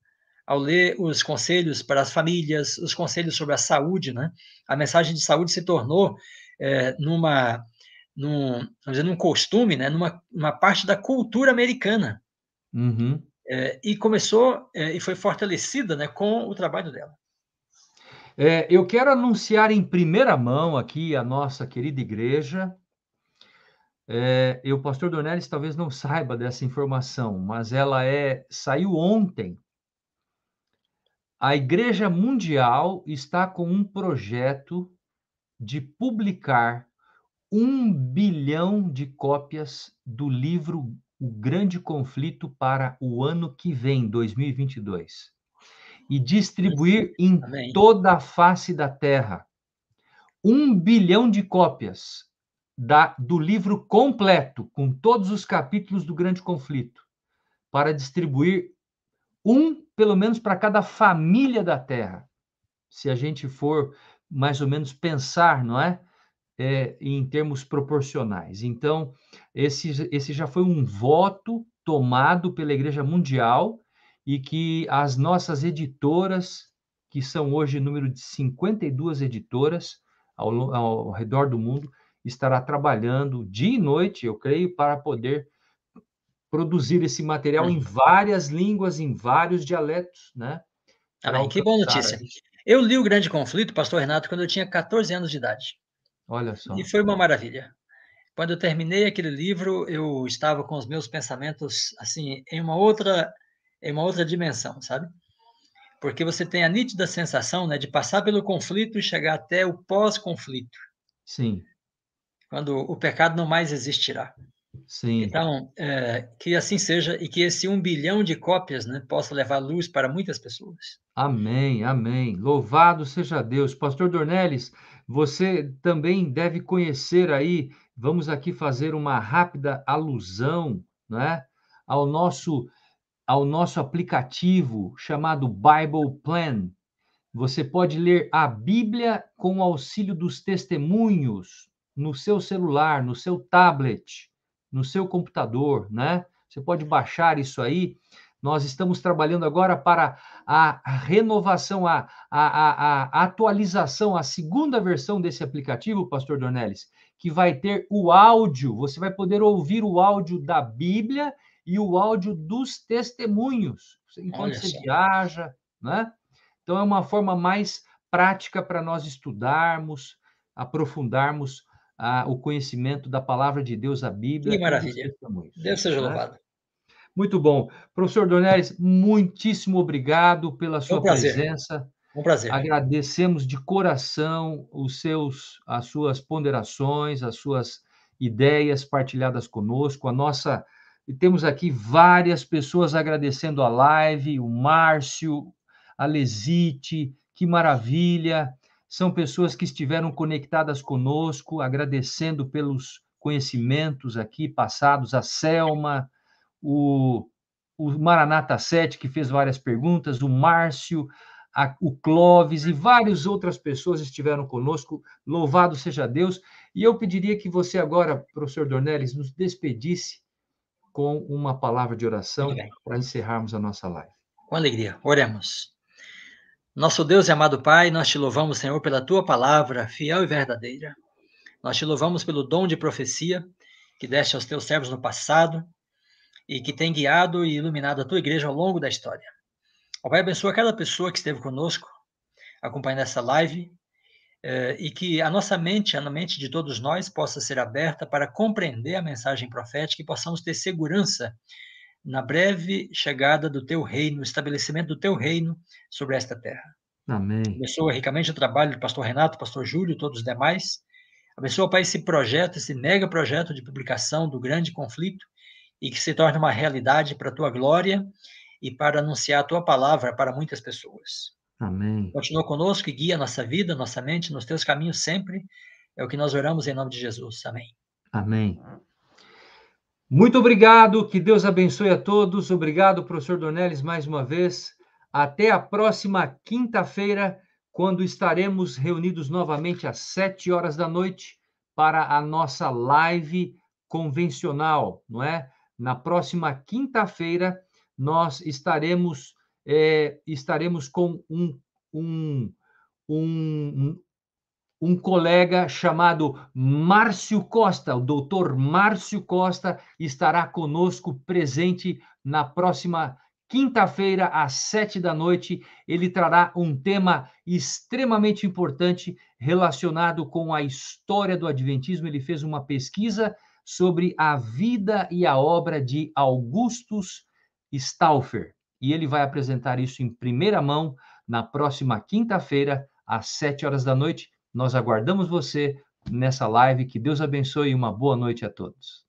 ao ler os conselhos para as famílias, os conselhos sobre a saúde, né? A mensagem de saúde se tornou é, numa, num, dizer, num costume, né? Numa, numa parte da cultura americana. Uhum. É, e começou é, e foi fortalecida, né, com o trabalho dela. É, eu quero anunciar em primeira mão aqui a nossa querida igreja. É, e o pastor Dornelles talvez não saiba dessa informação, mas ela é saiu ontem. A Igreja Mundial está com um projeto de publicar um bilhão de cópias do livro O Grande Conflito para o ano que vem, 2022 e distribuir em toda a face da terra. Um bilhão de cópias da, do livro completo, com todos os capítulos do Grande Conflito, para distribuir um, pelo menos, para cada família da terra. Se a gente for mais ou menos pensar, não é? é em termos proporcionais. Então, esse, esse já foi um voto tomado pela Igreja Mundial e que as nossas editoras, que são hoje número de 52 editoras ao, ao redor do mundo, estará trabalhando dia e noite, eu creio, para poder produzir esse material em várias línguas, em vários dialetos, né? Amém. Que boa notícia. Eu li o Grande Conflito, Pastor Renato, quando eu tinha 14 anos de idade. Olha só. E foi uma maravilha. Quando eu terminei aquele livro, eu estava com os meus pensamentos assim em uma outra em uma outra dimensão, sabe? Porque você tem a nítida sensação, né, de passar pelo conflito e chegar até o pós-conflito. Sim. Quando o pecado não mais existirá. Sim. Então, é, que assim seja e que esse um bilhão de cópias né, possa levar luz para muitas pessoas. Amém, amém. Louvado seja Deus. Pastor Dornelles, você também deve conhecer aí, vamos aqui fazer uma rápida alusão né, ao, nosso, ao nosso aplicativo chamado Bible Plan. Você pode ler a Bíblia com o auxílio dos testemunhos no seu celular, no seu tablet no seu computador, né? Você pode baixar isso aí. Nós estamos trabalhando agora para a renovação, a, a, a, a atualização, a segunda versão desse aplicativo, Pastor Dornelles, que vai ter o áudio. Você vai poder ouvir o áudio da Bíblia e o áudio dos testemunhos, enquanto você viaja, né? Então, é uma forma mais prática para nós estudarmos, aprofundarmos o conhecimento da palavra de Deus, a Bíblia. Que maravilha. Deus seja louvado. Muito bom. Professor Dornelles, muitíssimo obrigado pela sua um presença. Um prazer. Agradecemos de coração os seus, as suas ponderações, as suas ideias partilhadas conosco. A nossa e temos aqui várias pessoas agradecendo a live, o Márcio, a Lesite, que maravilha são pessoas que estiveram conectadas conosco, agradecendo pelos conhecimentos aqui passados, a Selma, o, o Maranata 7, que fez várias perguntas, o Márcio, a, o Clóvis e várias outras pessoas estiveram conosco. Louvado seja Deus. E eu pediria que você agora, professor Dornelles, nos despedisse com uma palavra de oração para encerrarmos a nossa live. Com alegria. Oremos. Nosso Deus e amado Pai, nós te louvamos, Senhor, pela tua palavra fiel e verdadeira. Nós te louvamos pelo dom de profecia que deste aos teus servos no passado e que tem guiado e iluminado a tua igreja ao longo da história. Ó Pai, abençoa cada pessoa que esteve conosco, acompanhando essa live, eh, e que a nossa mente, a mente de todos nós, possa ser aberta para compreender a mensagem profética e possamos ter segurança na breve chegada do teu reino, estabelecimento do teu reino sobre esta terra. Amém. Abençoa ricamente o trabalho do pastor Renato, pastor Júlio e todos os demais. Abençoa, Pai, esse projeto, esse mega projeto de publicação do grande conflito e que se torne uma realidade para a tua glória e para anunciar a tua palavra para muitas pessoas. Amém. Continua conosco e guia a nossa vida, nossa mente, nos teus caminhos sempre. É o que nós oramos em nome de Jesus. Amém. Amém. Muito obrigado, que Deus abençoe a todos. Obrigado, professor Dornelles, mais uma vez. Até a próxima quinta-feira, quando estaremos reunidos novamente às sete horas da noite para a nossa live convencional, não é? Na próxima quinta-feira, nós estaremos, é, estaremos com um, um, um, um colega chamado Márcio Costa, o doutor Márcio Costa, estará conosco presente na próxima quinta-feira, às sete da noite. Ele trará um tema extremamente importante relacionado com a história do Adventismo. Ele fez uma pesquisa sobre a vida e a obra de Augustus Stauffer. E ele vai apresentar isso em primeira mão na próxima quinta-feira, às sete horas da noite. Nós aguardamos você nessa live. Que Deus abençoe e uma boa noite a todos.